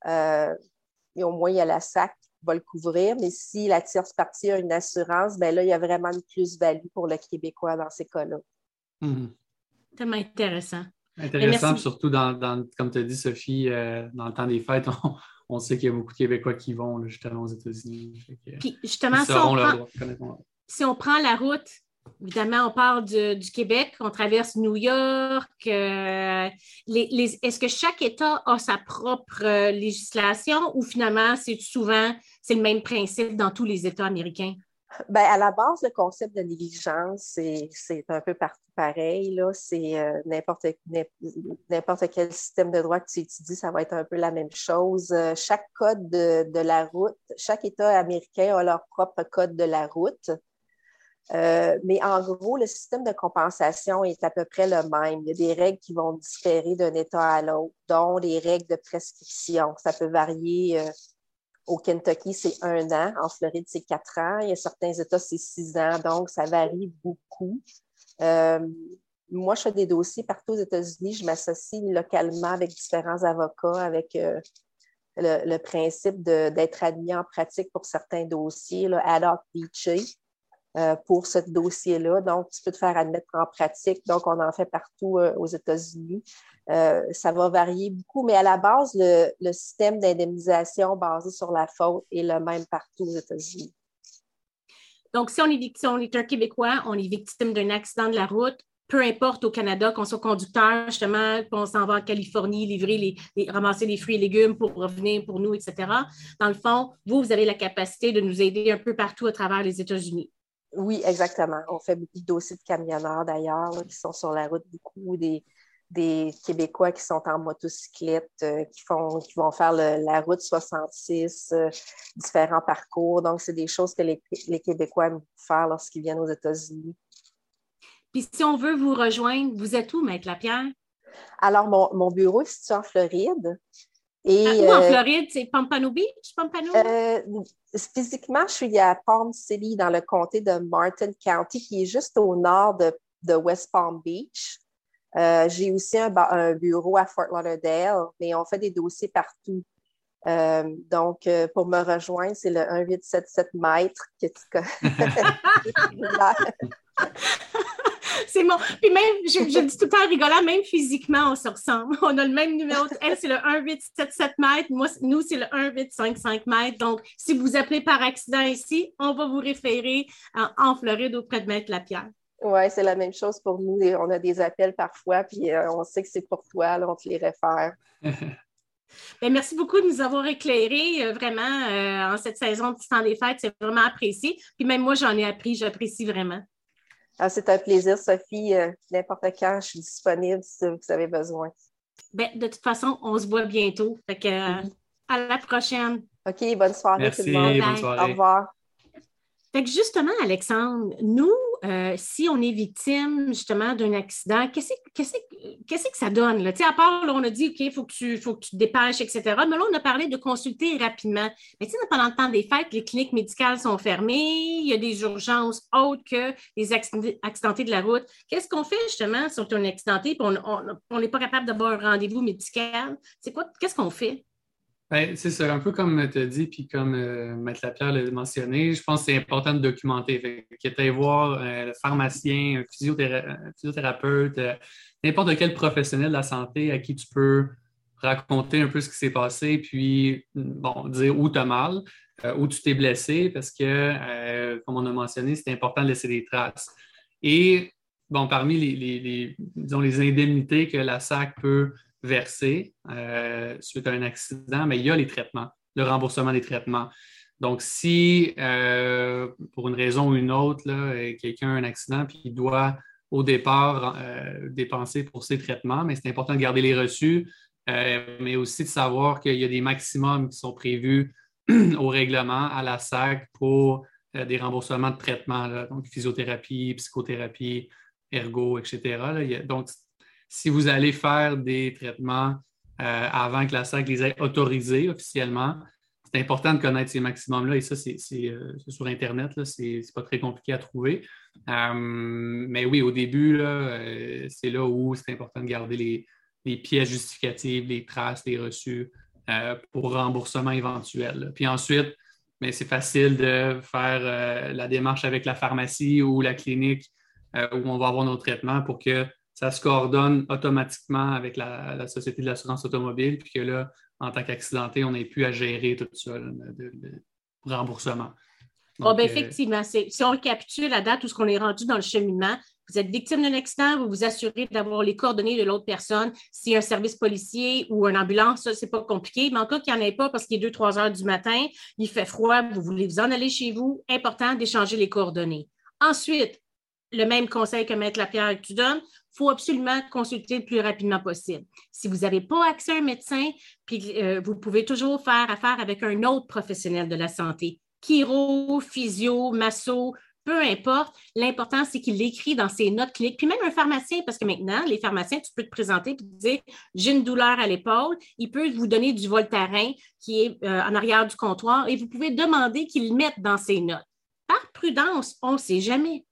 et au moins il y a la SAC qui va le couvrir. Mais si la tierce partie a une assurance, ben là, il y a vraiment une plus-value pour le Québécois dans ces cas-là. Mmh. Tellement intéressant. Intéressant, surtout dans, comme tu as dit, Sophie, dans le temps des fêtes, on, on sait qu'il y a beaucoup de Québécois qui vont justement aux États-Unis. Puis justement, si on, prend, la route, évidemment, on parle du Québec, on traverse New York. Euh, est-ce que chaque État a sa propre euh, législation ou finalement, c'est souvent c'est le même principe dans tous les États américains? Ben, à la base, le concept de négligence, c'est un peu pareil. C'est euh, n'importe quel système de droit que tu étudies, ça va être un peu la même chose. Euh, chaque code de, la route, chaque État américain a leur propre code de la route. Euh, mais en gros, le système de compensation est à peu près le même. Il y a des règles qui vont différer d'un État à l'autre, dont les règles de prescription. Ça peut varier au Kentucky, c'est un an. En Floride, c'est quatre ans. Il y a certains États, c'est six ans. Donc, ça varie beaucoup. Euh, moi, je fais des dossiers partout aux États-Unis. Je m'associe localement avec différents avocats, avec euh, le, principe d'être admis en pratique pour certains dossiers, là, ad hoc euh, pour ce dossier-là. Donc, tu peux te faire admettre en pratique. Donc, on en fait partout aux États-Unis. Euh, ça va varier beaucoup, mais à la base, le, système d'indemnisation basé sur la faute est le même partout aux États-Unis. Donc, si on, est, un Québécois, on est victime d'un accident de la route, peu importe au Canada, qu'on soit conducteur, justement, qu'on s'en va en Californie, livrer les, ramasser les fruits et légumes pour revenir pour nous, etc. Dans le fond, vous, vous avez la capacité de nous aider un peu partout à travers les États-Unis. Oui, exactement. On fait beaucoup de dossiers de camionneurs d'ailleurs, qui sont sur la route, beaucoup des, des Québécois qui sont en motocyclette, euh, qui, font, qui vont faire la route 66, euh, différents parcours. Donc, c'est des choses que les, Québécois aiment faire lorsqu'ils viennent aux États-Unis. Puis, si on veut vous rejoindre, vous êtes où, Maître Lapierre? Alors, mon, bureau est situé en Floride. Et, ah, où en euh, Floride? C'est Pompano Beach? Pompano? physiquement, je suis à Palm City, dans le comté de Martin County, qui est juste au nord de West Palm Beach. Euh, j'ai aussi un, bureau à Fort Lauderdale, mais on fait des dossiers partout. Euh, donc, euh, pour me rejoindre, c'est le 1877 mètres que tu c'est bon. Puis même, je, je, dis tout le temps rigolant, même physiquement, on se ressemble. On a le même numéro. Elle, c'est le 1877 mètres. Moi, nous, c'est le 1855 mètres. Donc, si vous appelez par accident ici, on va vous référer en, en Floride auprès de Maître Lapierre. Oui, c'est la même chose pour nous. On a des appels parfois, puis euh, on sait que c'est pour toi, là, on te les réfère. Bien, merci beaucoup de nous avoir éclairés euh, vraiment euh, en cette saison de temps des fêtes. C'est vraiment apprécié. Puis même moi, j'en ai appris, j'apprécie vraiment. Ah, c'est un plaisir, Sophie. N'importe quand, je suis disponible si vous avez besoin. Bien, de toute façon, on se voit bientôt. Fait que, À la prochaine. OK, bonne soirée Merci, tout le monde. bonne soirée. Au revoir. Fait que justement, Alexandre, nous, euh, si on est victime justement d'un accident, qu'est-ce que ça donne? Là? À part, là, on a dit, OK, il faut, que tu, te dépêches, etc. Mais là, on a parlé de consulter rapidement. Mais pendant le temps des fêtes, les cliniques médicales sont fermées, il y a des urgences autres que les accidentés de la route. Qu'est-ce qu'on fait justement si on est accidenté et on n'est pas capable d'avoir un rendez-vous médical? C'est quoi? Qu'est-ce qu'on fait? Ben, c'est ça, un peu comme tu as dit, puis comme euh, Maître Lapierre l'a mentionné, je pense que c'est important de documenter. Fait que voir euh, le pharmacien, un physiothérapeute, euh, n'importe quel professionnel de la santé à qui tu peux raconter un peu ce qui s'est passé, puis bon, dire où tu as mal, où tu t'es blessé, parce que, comme on a mentionné, c'est important de laisser des traces. Et bon, parmi les, les indemnités que la SAC peut versé euh, suite à un accident, mais il y a les traitements, le remboursement des traitements. Donc, si euh, pour une raison ou une autre, quelqu'un a un accident puis il doit au départ euh, dépenser pour ses traitements, mais c'est important de garder les reçus, mais aussi de savoir qu'il y a des maximums qui sont prévus au règlement à la SAC pour des remboursements de traitements, donc physiothérapie, psychothérapie, ergo, etc. donc, si vous allez faire des traitements euh, avant que la SAC les ait autorisés officiellement, c'est important de connaître ces maximums-là et ça, c'est euh, sur Internet, ce n'est pas très compliqué à trouver. Euh, mais oui, au début, c'est là où c'est important de garder les, pièces justificatives, les traces, les reçus pour remboursement éventuel. Puis ensuite, c'est facile de faire la démarche avec la pharmacie ou la clinique où on va avoir nos traitements pour que ça se coordonne automatiquement avec la, Société de l'assurance automobile, puis que là, en tant qu'accidenté, on n'est plus à gérer tout ça, le, remboursement. Ben, euh, effectivement, si on récapitule la date où ce qu'on est rendu dans le cheminement, vous êtes victime d'un accident, vous vous assurez d'avoir les coordonnées de l'autre personne. A un service policier ou une ambulance, ça, c'est pas compliqué. Mais en cas qu'il n'y en ait pas parce qu'il est 2-3 heures du matin, il fait froid, vous voulez vous en aller chez vous, important d'échanger les coordonnées. Ensuite, le même conseil que Maître Lapierre que tu donnes, faut absolument consulter le plus rapidement possible. Si vous n'avez pas accès à un médecin, puis euh, vous pouvez toujours faire affaire avec un autre professionnel de la santé, chiro, physio, masso, peu importe. L'important, c'est qu'il l'écrit dans ses notes cliniques. Puis même un pharmacien, parce que maintenant, les pharmaciens, tu peux te présenter et te dire j'ai une douleur à l'épaule. Il peut vous donner du Voltaren qui est euh, en arrière du comptoir et vous pouvez demander qu'il le mette dans ses notes. Par prudence, on ne sait jamais.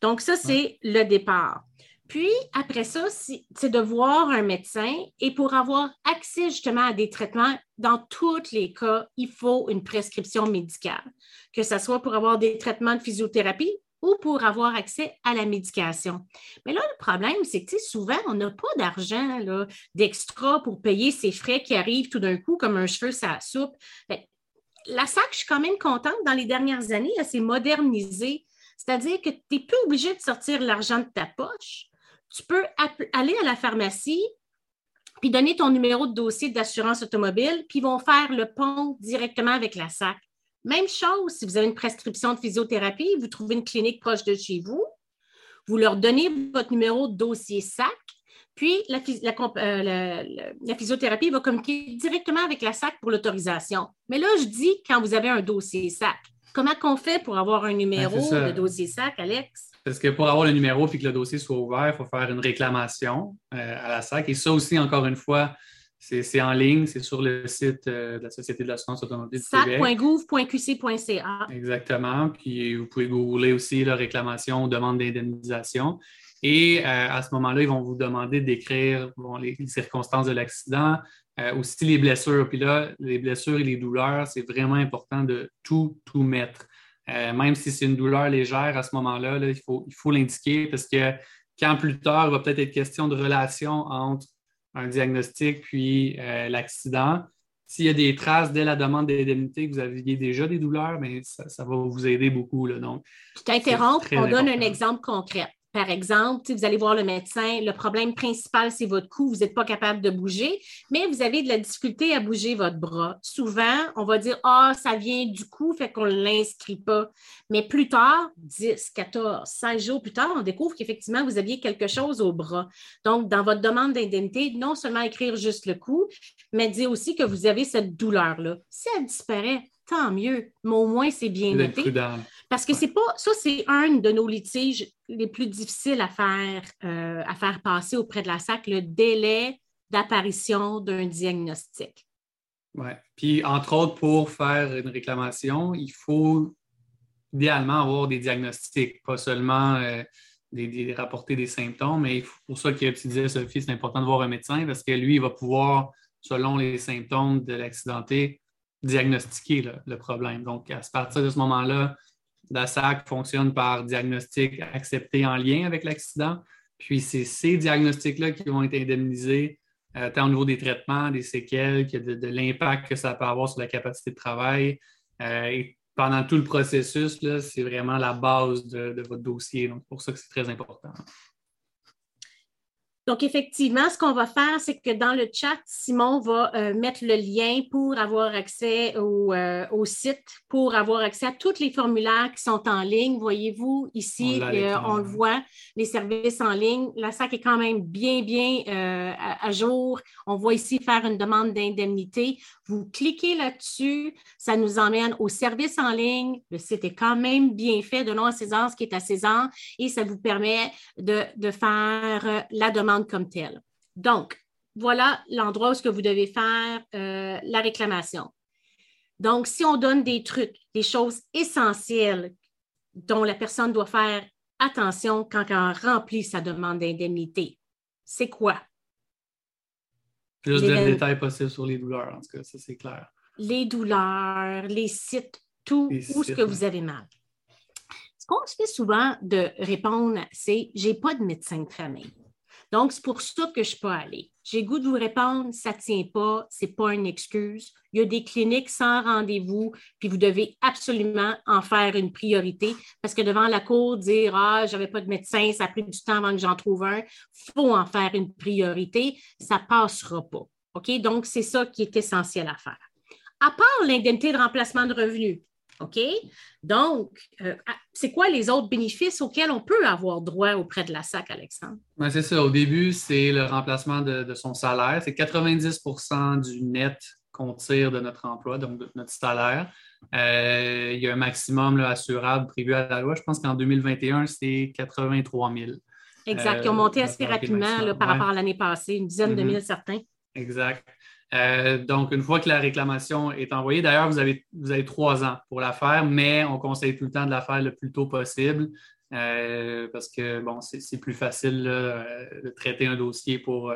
Donc, ça, c'est le départ. Puis, après ça, c'est de voir un médecin et pour avoir accès justement à des traitements, dans tous les cas, il faut une prescription médicale, que ce soit pour avoir des traitements de physiothérapie ou pour avoir accès à la médication. Mais là, le problème, c'est que souvent, on n'a pas d'argent d'extra pour payer ces frais qui arrivent tout d'un coup comme un cheveu ça soupe. La SAC, je suis quand même contente, dans les dernières années, elle s'est modernisée. C'est-à-dire que tu n'es plus obligé de sortir l'argent de ta poche tu peux aller à la pharmacie puis donner ton numéro de dossier d'assurance automobile, puis ils vont faire le pont directement avec la SAC. Même chose, si vous avez une prescription de physiothérapie, vous trouvez une clinique proche de chez vous, vous leur donnez votre numéro de dossier SAC, puis la, euh, la, physiothérapie va communiquer directement avec la SAC pour l'autorisation. Mais là, je dis quand vous avez un dossier SAC. Comment qu'on fait pour avoir un numéro de dossier SAC, Alex? Parce que pour avoir le numéro et que le dossier soit ouvert, il faut faire une réclamation euh, à la SAC. Et ça aussi, encore une fois, c'est en ligne, c'est sur le site euh, de la Société de l'assurance automobile. sac.gouv.qc.ca. Exactement. Puis vous pouvez googler aussi la réclamation, demande d'indemnisation. Et euh, à ce moment-là, ils vont vous demander d'écrire les, circonstances de l'accident, aussi les blessures. Puis là, les blessures et les douleurs, c'est vraiment important de tout, tout mettre. Euh, même si c'est une douleur légère à ce moment-là, il faut l'indiquer parce que quand plus tard, il va peut-être être question de relation entre un diagnostic puis euh, l'accident, s'il y a des traces dès la demande d'indemnité que vous aviez déjà des douleurs, mais ça, va vous aider beaucoup. Là, donc, Je t'interromps, on donne un exemple concret. Par exemple, vous allez voir le médecin, le problème principal, c'est votre cou, vous n'êtes pas capable de bouger, mais vous avez de la difficulté à bouger votre bras. Souvent, on va dire Ah, ça vient du cou, fait qu'on ne l'inscrit pas. Mais plus tard, 10, 14, 16 jours plus tard, on découvre qu'effectivement, vous aviez quelque chose au bras. Donc, dans votre demande d'indemnité, non seulement écrire juste le cou, mais dire aussi que vous avez cette douleur-là. Si elle disparaît, tant mieux, mais au moins c'est bien noté. Parce que c'est pas, ça, c'est un de nos litiges les plus difficiles à faire, euh, à faire passer auprès de la SAC, le délai d'apparition d'un diagnostic. Oui. Puis, entre autres, pour faire une réclamation, il faut idéalement avoir des diagnostics, pas seulement euh, des, rapporter des symptômes, mais pour ça que tu disais, Sophie, c'est important de voir un médecin parce que lui, il va pouvoir, selon les symptômes de l'accidenté, diagnostiquer le problème. Donc, à partir de ce moment-là, la SAC fonctionne par diagnostic accepté en lien avec l'accident. Puis c'est ces diagnostics-là qui vont être indemnisés, euh, tant au niveau des traitements, des séquelles, que de, l'impact que ça peut avoir sur la capacité de travail. Euh, et pendant tout le processus, c'est vraiment la base de, de votre dossier. Donc, pour ça que c'est très important. Donc, effectivement, ce qu'on va faire, c'est que dans le chat, Simon va euh, mettre le lien pour avoir accès euh, au, site, pour avoir accès à tous les formulaires qui sont en ligne. Voyez-vous, ici, euh, on, le voit, les services en ligne. La SAC est quand même bien, bien à, jour. On voit ici faire une demande d'indemnité. Vous cliquez là-dessus, ça nous emmène au service en ligne. Le site est quand même bien fait de nom à César, ce qui est à César, et ça vous permet de, faire la demande comme telle. Donc, voilà l'endroit où vous devez faire euh, la réclamation. Donc, si on donne des trucs, des choses essentielles dont la personne doit faire attention quand elle remplit sa demande d'indemnité, c'est quoi? Plus de détails possibles sur les douleurs, en tout cas, ça c'est clair. Les douleurs, les sites, tout, où ce que vous avez mal. Ce qu'on se fait souvent de répondre, c'est j'ai pas de médecin de famille. Donc, c'est pour ça que je ne suis pas allée. J'ai goût de vous répondre, ça ne tient pas, ce n'est pas une excuse. Il y a des cliniques sans rendez-vous, puis vous devez absolument en faire une priorité parce que devant la cour, dire Ah, je n'avais pas de médecin, ça a pris du temps avant que j'en trouve un, il faut en faire une priorité, ça ne passera pas. OK? Donc, c'est ça qui est essentiel à faire. À part l'indemnité de remplacement de revenus, OK? Donc, euh, c'est quoi les autres bénéfices auxquels on peut avoir droit auprès de la SAC, Alexandre? Ben, c'est ça. Au début, c'est le remplacement de, son salaire. C'est 90% du net qu'on tire de notre emploi, donc de notre salaire. Euh, il y a un maximum assurable prévu à la loi. Je pense qu'en 2021, c'est 83 000. Exact. Ils ont monté euh, assez rapidement par rapport à l'année passée, une dizaine de mille certains. Exact. Euh, donc, une fois que la réclamation est envoyée, d'ailleurs, vous avez, vous avez trois ans pour la faire, mais on conseille tout le temps de la faire le plus tôt possible euh, parce que, bon, c'est plus facile euh, de traiter un dossier pour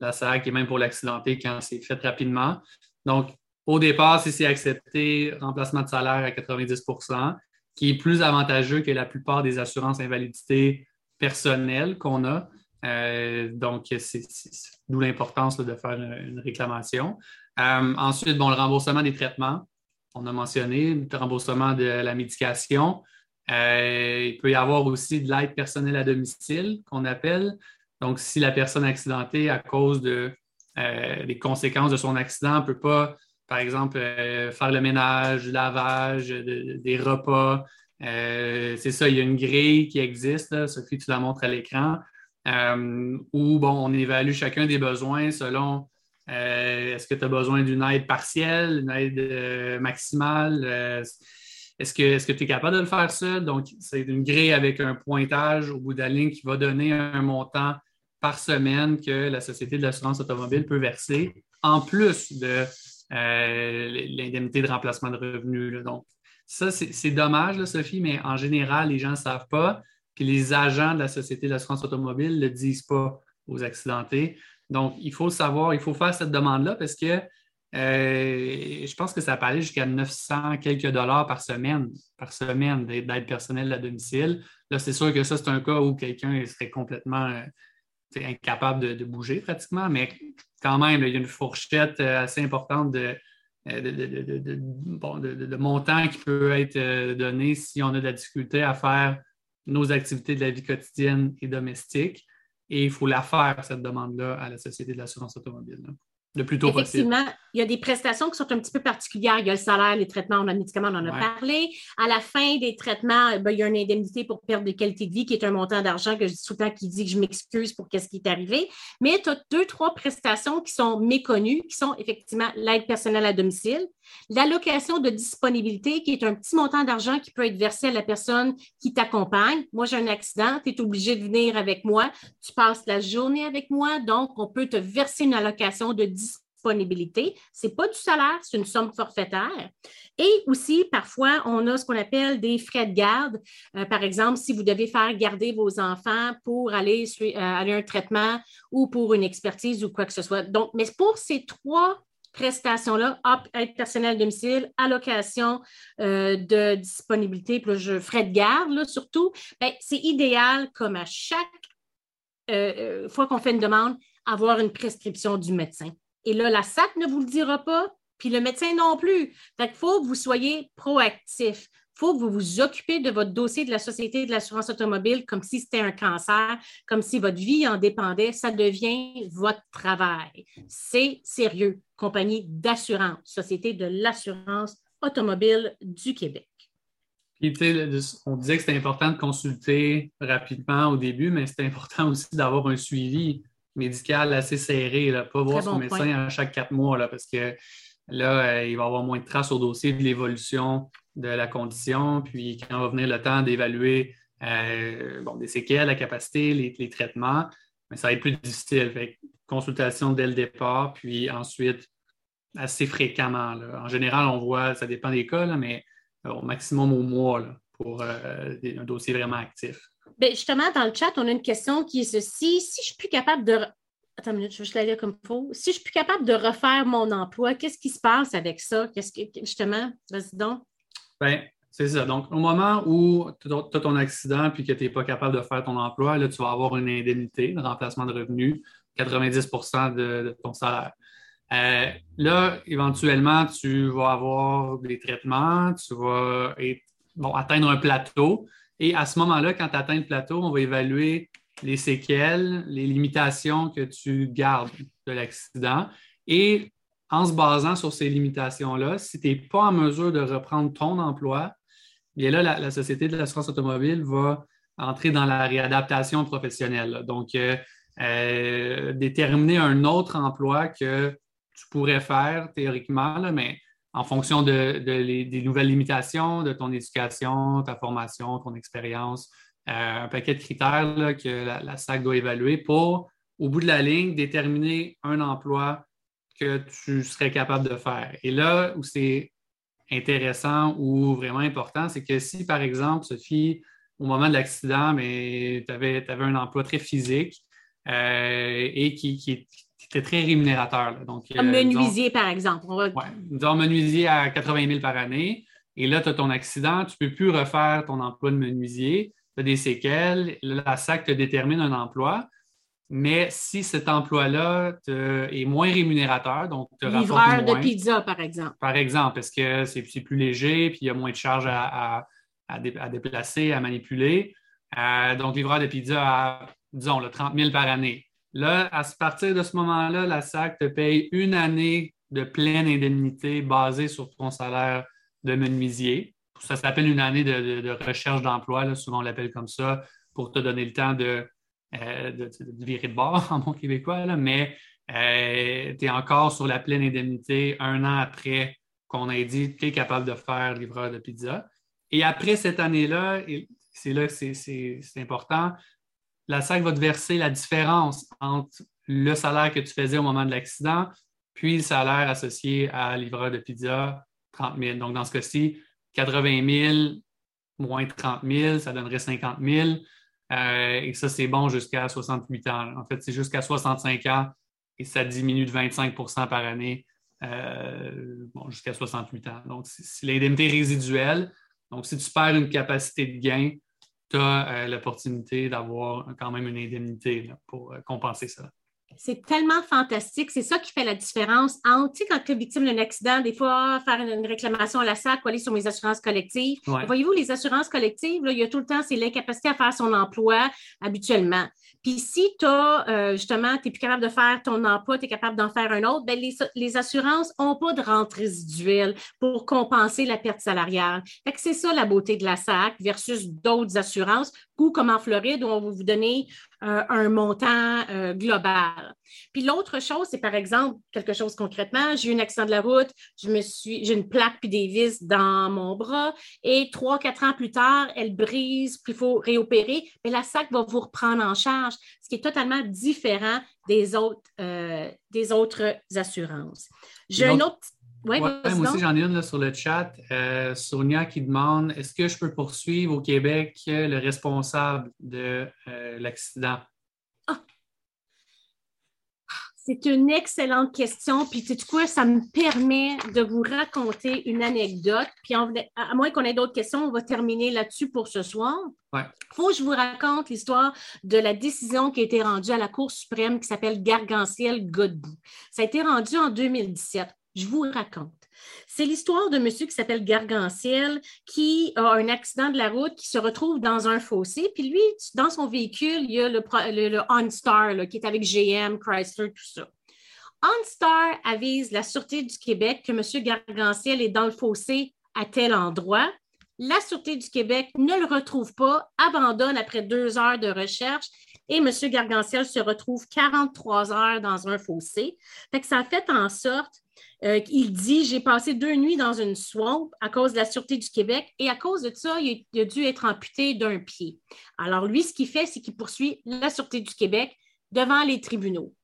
la SAC et même pour l'accidenté quand c'est fait rapidement. Donc, au départ, si c'est accepté, remplacement de salaire à 90% qui est plus avantageux que la plupart des assurances invalidité personnelles qu'on a. Euh, donc, c'est d'où l'importance de faire une, réclamation. Euh, ensuite, bon, le remboursement des traitements, on a mentionné, le remboursement de la médication. Euh, il peut y avoir aussi de l'aide personnelle à domicile qu'on appelle. Donc, si la personne accidentée, à cause de, des conséquences de son accident, ne peut pas, par exemple, faire le ménage, le lavage, des repas, c'est ça, il y a une grille qui existe. Sophie, tu la montres à l'écran. Euh, où bon, on évalue chacun des besoins selon euh, est-ce que tu as besoin d'une aide partielle, une aide euh, maximale? est-ce que tu es capable de le faire seul? Donc, c'est une grille avec un pointage au bout de la ligne qui va donner un montant par semaine que la Société de l'assurance automobile peut verser, en plus de l'indemnité de remplacement de revenus. Donc, ça, c'est dommage, Sophie, mais en général, les gens ne savent pas. Puis les agents de la Société de l'assurance automobile ne le disent pas aux accidentés. Donc, il faut savoir, il faut faire cette demande-là parce que je pense que ça peut aller jusqu'à 900 quelques dollars par semaine, par semaine d'aide personnelle à domicile. Là, c'est sûr que ça, c'est un cas où quelqu'un serait complètement incapable de, bouger pratiquement, mais quand même, il y a une fourchette assez importante de, de, montants qui peut être donné si on a de la difficulté à faire nos activités de la vie quotidienne et domestique. Et il faut la faire, cette demande-là, à la Société de l'assurance automobile le plus tôt Effectivement, il y a des prestations qui sont un petit peu particulières. Il y a le salaire, les traitements, on a le médicament, on en a parlé. À la fin des traitements, ben, il y a une indemnité pour perte de qualité de vie qui est un montant d'argent que je dis tout le temps qui dit que je m'excuse pour ce qui est arrivé. Mais tu as deux, trois prestations qui sont méconnues, qui sont effectivement l'aide personnelle à domicile, l'allocation de disponibilité, qui est un petit montant d'argent qui peut être versé à la personne qui t'accompagne. Moi, j'ai un accident, tu es obligé de venir avec moi, tu passes la journée avec moi, donc on peut te verser une allocation de disponibilité. Ce n'est pas du salaire, c'est une somme forfaitaire. Et aussi, parfois, on a ce qu'on appelle des frais de garde. Euh, par exemple, si vous devez faire garder vos enfants pour aller, euh, aller à un traitement ou pour une expertise ou quoi que ce soit. Donc, mais pour ces trois prestations-là, aide personnelle domicile, allocation euh, de disponibilité, puis je, frais de garde, surtout, ben, c'est idéal, comme à chaque fois qu'on fait une demande, avoir une prescription du médecin. Et là, la SAC ne vous le dira pas, puis le médecin non plus. Fait faut que vous soyez proactif. Il faut que vous vous occupez de votre dossier de la Société de l'assurance automobile comme si c'était un cancer, comme si votre vie en dépendait. Ça devient votre travail. C'est sérieux. Compagnie d'assurance, Société de l'assurance automobile du Québec. Puis, on disait que c'était important de consulter rapidement au début, mais c'est important aussi d'avoir un suivi médical assez serré, là, pas voir son médecin à chaque quatre mois, là, parce que là, euh, il va avoir moins de traces au dossier de l'évolution de la condition, puis quand va venir le temps d'évaluer euh, bon, des séquelles, la capacité, les, traitements, mais ça va être plus difficile. Fait, consultation dès le départ, puis ensuite assez fréquemment. En général, on voit, ça dépend des cas, mais euh, au maximum au mois pour un dossier vraiment actif. Bien, justement, dans le chat, on a une question qui est ceci. Si je suis plus capable de. Attends une minute, je vais la lire comme il faut. Si je suis plus capable de refaire mon emploi, qu'est-ce qui se passe avec ça? Qu'est-ce que, justement, vas-y donc. Bien, c'est ça. Donc, au moment où tu as ton accident puis que tu n'es pas capable de faire ton emploi, là, tu vas avoir une indemnité de remplacement de revenus, 90% de, ton salaire. Euh, là, éventuellement, tu vas avoir des traitements, tu vas atteindre un plateau. Et à ce moment-là, quand tu atteins le plateau, on va évaluer les séquelles, les limitations que tu gardes de l'accident. Et en se basant sur ces limitations-là, si tu n'es pas en mesure de reprendre ton emploi, bien là, la, Société de l'assurance automobile va entrer dans la réadaptation professionnelle. Donc, euh, euh, déterminer un autre emploi que tu pourrais faire théoriquement, mais en fonction de, des nouvelles limitations de ton éducation, ta formation, ton expérience, euh, un paquet de critères que la, SAC doit évaluer pour, au bout de la ligne, déterminer un emploi que tu serais capable de faire. Et là où c'est intéressant ou vraiment important, c'est que si, par exemple, Sophie, au moment de l'accident, tu avais, un emploi très physique euh, et qui, qui, c'était très rémunérateur. Donc, Comme euh, menuisier, par exemple. Oui, disons menuisier à 80 000 par année. Et là, tu as ton accident, tu ne peux plus refaire ton emploi de menuisier, tu as des séquelles. La SAC te détermine un emploi. Mais si cet emploi-là est moins rémunérateur, donc te Livreur de pizza, par exemple. Par exemple, parce que c'est plus léger, puis il y a moins de charges à, déplacer, à manipuler? Euh, donc, livreur de pizza à, disons, le 30 000 par année. Là, à partir de ce moment-là, la SAC te paye une année de pleine indemnité basée sur ton salaire de menuisier. Ça s'appelle une année de, recherche d'emploi, souvent on l'appelle comme ça, pour te donner le temps de, euh, virer de bord en bon québécois, mais euh, tu es encore sur la pleine indemnité un an après qu'on ait dit tu es capable de faire livreur de pizza. Et après cette année-là, c'est là que c'est important, la SAC va te verser la différence entre le salaire que tu faisais au moment de l'accident, puis le salaire associé à livreur de pizza, 30 000. Donc, dans ce cas-ci, 80 000 moins 30 000, ça donnerait 50 000. Euh, et ça, c'est bon jusqu'à 68 ans. En fait, c'est jusqu'à 65 ans et ça diminue de 25% par année bon, jusqu'à 68 ans. Donc, c'est l'indemnité résiduelle. Donc, si tu perds une capacité de gain, tu as l'opportunité d'avoir quand même une indemnité pour compenser ça. C'est tellement fantastique. C'est ça qui fait la différence entre, tu sais, quand tu es victime d'un accident, des fois, faire une, réclamation à la SAC ou aller sur mes assurances collectives. Voyez-vous, les assurances collectives, là, il y a tout le temps, c'est l'incapacité à faire son emploi habituellement. Puis si tu as, euh, justement, tu n'es plus capable de faire ton emploi, tu es capable d'en faire un autre, bien, les, assurances n'ont pas de rente résiduelle pour compenser la perte salariale. Fait que c'est ça la beauté de la SAC versus d'autres assurances ou comme en Floride où on va vous donner euh, un montant euh, global. Puis l'autre chose, c'est par exemple quelque chose concrètement, j'ai eu un accident de la route, je me suis, j'ai une plaque puis des vis dans mon bras et trois, quatre ans plus tard, elle brise, puis il faut réopérer, mais la SAC va vous reprendre en charge, ce qui est totalement différent des autres, euh, des autres assurances. J'ai un autre Ouais, moi aussi, j'en ai une là, sur le chat. Euh, Sonia qui demande est-ce que je peux poursuivre au Québec le responsable de euh, l'accident? Ah! C'est une excellente question. Puis, tu sais quoi, ça me permet de vous raconter une anecdote. Puis, à moins qu'on ait d'autres questions, on va terminer là-dessus pour ce soir. Il faut que je vous raconte l'histoire de la décision qui a été rendue à la Cour suprême qui s'appelle Garganciel-Godbout. Ça a été rendu en 2017. Je vous raconte. C'est l'histoire de monsieur qui s'appelle Garganciel qui a un accident de la route, qui se retrouve dans un fossé. Puis lui, dans son véhicule, il y a le, le, OnStar qui est avec GM, Chrysler, tout ça. OnStar avise la Sûreté du Québec que monsieur Garganciel est dans le fossé à tel endroit. La Sûreté du Québec ne le retrouve pas, abandonne après deux heures de recherche et M. Garganciel se retrouve 43 heures dans un fossé. Fait que ça a fait en sorte euh, il dit J'ai passé deux nuits dans une swamp à cause de la Sûreté du Québec et à cause de ça, il, a dû être amputé d'un pied. Alors, lui, ce qu'il fait, c'est qu'il poursuit la Sûreté du Québec devant les tribunaux.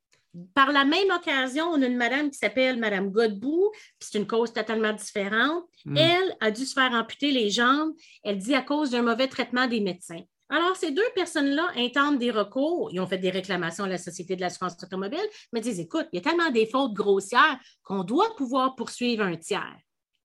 Par la même occasion, on a une madame qui s'appelle Madame Godbout, puis c'est une cause totalement différente. Hmm. Elle a dû se faire amputer les jambes, elle dit à cause d'un mauvais traitement des médecins. Alors, ces deux personnes-là intentent des recours. Ils ont fait des réclamations à la Société de l'assurance automobile, mais disent écoute, il y a tellement des fautes grossières qu'on doit pouvoir poursuivre un tiers.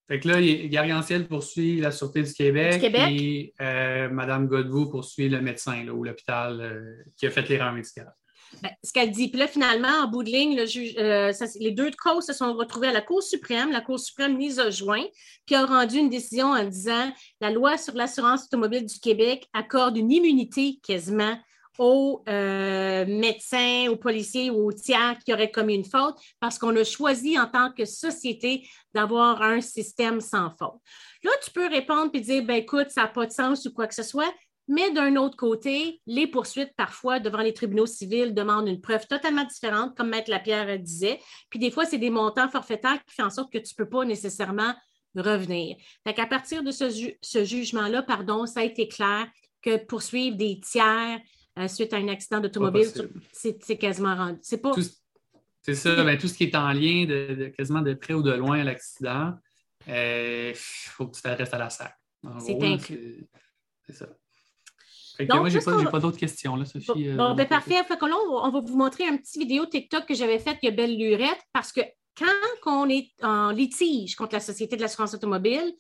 Fait que là, Gary Anciel poursuit la Sûreté du Québec, et euh, Mme Godbout poursuit le médecin ou l'hôpital euh, qui a fait l'erreur médicale. Ben, ce qu'elle dit. Puis là, finalement, en bout de ligne, euh, les deux causes se sont retrouvées à la Cour suprême. La Cour suprême les a joints, puis a rendu une décision en disant la loi sur l'assurance automobile du Québec accorde une immunité quasiment aux euh, médecins, aux policiers ou aux tiers qui auraient commis une faute parce qu'on a choisi en tant que société d'avoir un système sans faute. Là, tu peux répondre et dire, ben, écoute, ça n'a pas de sens ou quoi que ce soit. Mais d'un autre côté, les poursuites, parfois, devant les tribunaux civils, demandent une preuve totalement différente, comme Maître Lapierre disait. Puis des fois, c'est des montants forfaitaires qui font en sorte que tu ne peux pas nécessairement revenir. Fait qu'à partir de ce, jugement-là, pardon, ça a été clair que poursuivre des tiers euh, suite à un accident d'automobile, c'est quasiment rendu. C'est pas. C'est ça, ben, tout ce qui est en lien de, quasiment de près ou de loin à l'accident, il euh, faut que tu t'adresses à la SAC. C'est inclus. C'est ça. Donc, moi, je n'ai pas, d'autres questions, là, Sophie. Bon, euh, ben, parfait. Fait là, on va vous montrer un petit vidéo TikTok que j'avais faite a belle lurette parce que quand on est en litige contre la Société de l'assurance automobile,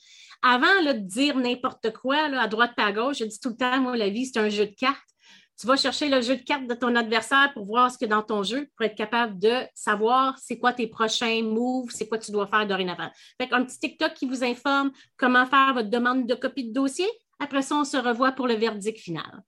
avant de dire n'importe quoi à droite et à gauche, je dis tout le temps, moi, la vie, c'est un jeu de cartes. Tu vas chercher le jeu de cartes de ton adversaire pour voir ce qu'il y a dans ton jeu, pour être capable de savoir c'est quoi tes prochains moves, c'est quoi tu dois faire dorénavant. Fait un petit TikTok qui vous informe comment faire votre demande de copie de dossier, après ça, on se revoit pour le verdict final.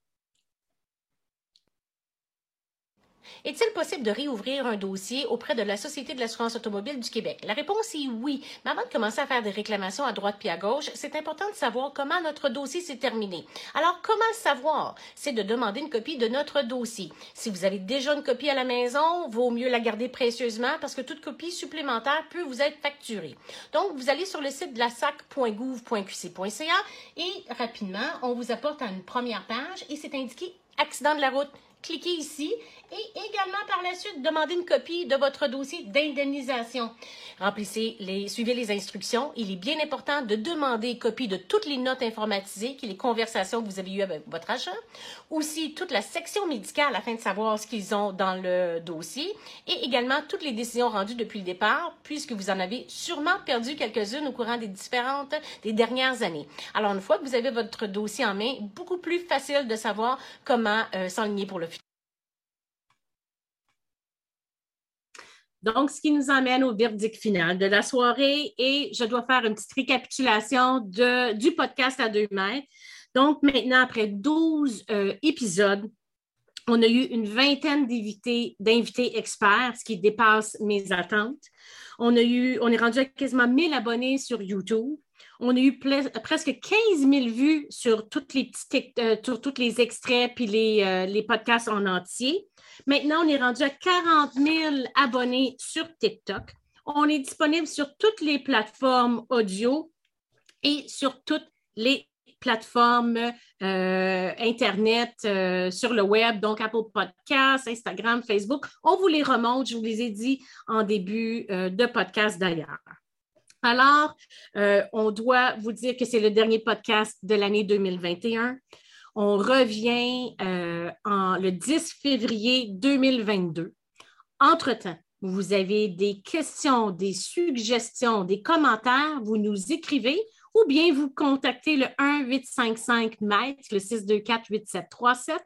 Est-il possible de réouvrir un dossier auprès de la Société de l'assurance automobile du Québec? La réponse est oui. Mais avant de commencer à faire des réclamations à droite puis à gauche, c'est important de savoir comment notre dossier s'est terminé. Alors, comment savoir? C'est de demander une copie de notre dossier. Si vous avez déjà une copie à la maison, vaut mieux la garder précieusement parce que toute copie supplémentaire peut vous être facturée. Donc, vous allez sur le site de la sac.gouv.qc.ca et rapidement, on vous apporte une première page et c'est indiqué accident de la route, cliquez ici et également par la suite, demandez une copie de votre dossier d'indemnisation. Remplissez les, suivez les instructions. Il est bien important de demander copie de toutes les notes informatisées, qui les conversations que vous avez eues avec votre agent. Aussi, toute la section médicale afin de savoir ce qu'ils ont dans le dossier et également toutes les décisions rendues depuis le départ, puisque vous en avez sûrement perdu quelques-unes au courant des différentes, des dernières années. Alors, une fois que vous avez votre dossier en main, beaucoup plus facile de savoir comment euh, s'enligner pour le futur. Donc, ce qui nous amène au verdict final de la soirée et je dois faire une petite récapitulation du podcast à deux mètres. Donc, maintenant, après 12 euh, épisodes, on a eu une vingtaine d'invités experts, ce qui dépasse mes attentes. On, a eu, on est rendu à quasiment 1000 abonnés sur YouTube. On a eu presque 15 000 vues euh, sur tous les extraits puis les, euh, les podcasts en entier. Maintenant, on est rendu à 40 000 abonnés sur TikTok. On est disponible sur toutes les plateformes audio et sur toutes les plateformes euh, Internet sur le web, donc Apple Podcasts, Instagram, Facebook. On vous les remonte, je vous les ai dit en début de podcast d'ailleurs. Alors, on doit vous dire que c'est le dernier podcast de l'année 2021. On revient euh, en, le 10 février 2022. Entre-temps, vous avez des questions, des suggestions, des commentaires, vous nous écrivez ou bien vous contactez le 1-855 mètres, le 624-8737.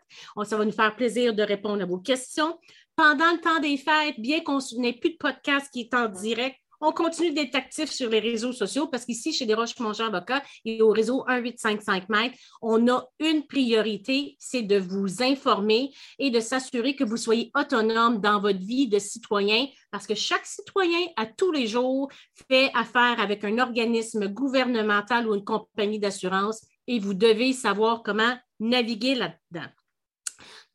Ça va nous faire plaisir de répondre à vos questions. Pendant le temps des fêtes, bien qu'on n'ait plus de podcast qui est en direct, on continue d'être actif sur les réseaux sociaux parce qu'ici, chez des roches mangeurs avocats et au réseau 1855 mètres, on a une priorité, c'est de vous informer et de s'assurer que vous soyez autonome dans votre vie de citoyen parce que chaque citoyen, à tous les jours, fait affaire avec un organisme gouvernemental ou une compagnie d'assurance et vous devez savoir comment naviguer là-dedans.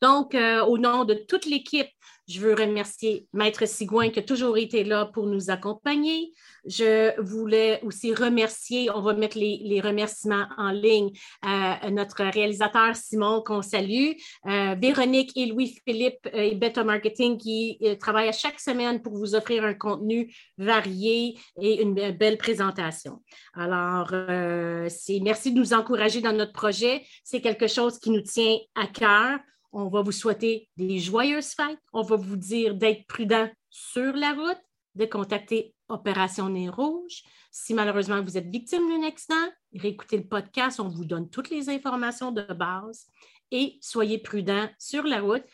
Donc, euh, au nom de toute l'équipe je veux remercier Maître Sigouin qui a toujours été là pour nous accompagner. Je voulais aussi remercier, on va mettre les, remerciements en ligne, à notre réalisateur Simon qu'on salue, euh, Véronique et Louis-Philippe euh, et Beta Marketing qui euh, travaillent à chaque semaine pour vous offrir un contenu varié et une belle présentation. Alors, merci de nous encourager dans notre projet. C'est quelque chose qui nous tient à cœur. On va vous souhaiter des joyeuses fêtes. On va vous dire d'être prudent sur la route, de contacter Opération Nez Rouge. Si malheureusement vous êtes victime d'un accident, réécoutez le podcast. On vous donne toutes les informations de base et soyez prudent sur la route.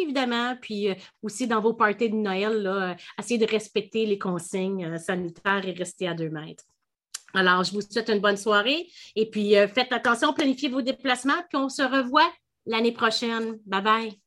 Évidemment, puis euh, aussi dans vos parties de Noël, euh, essayez de respecter les consignes euh, sanitaires et rester à deux mètres. Alors, je vous souhaite une bonne soirée et puis faites attention, planifiez vos déplacements, puis on se revoit l'année prochaine. Bye bye.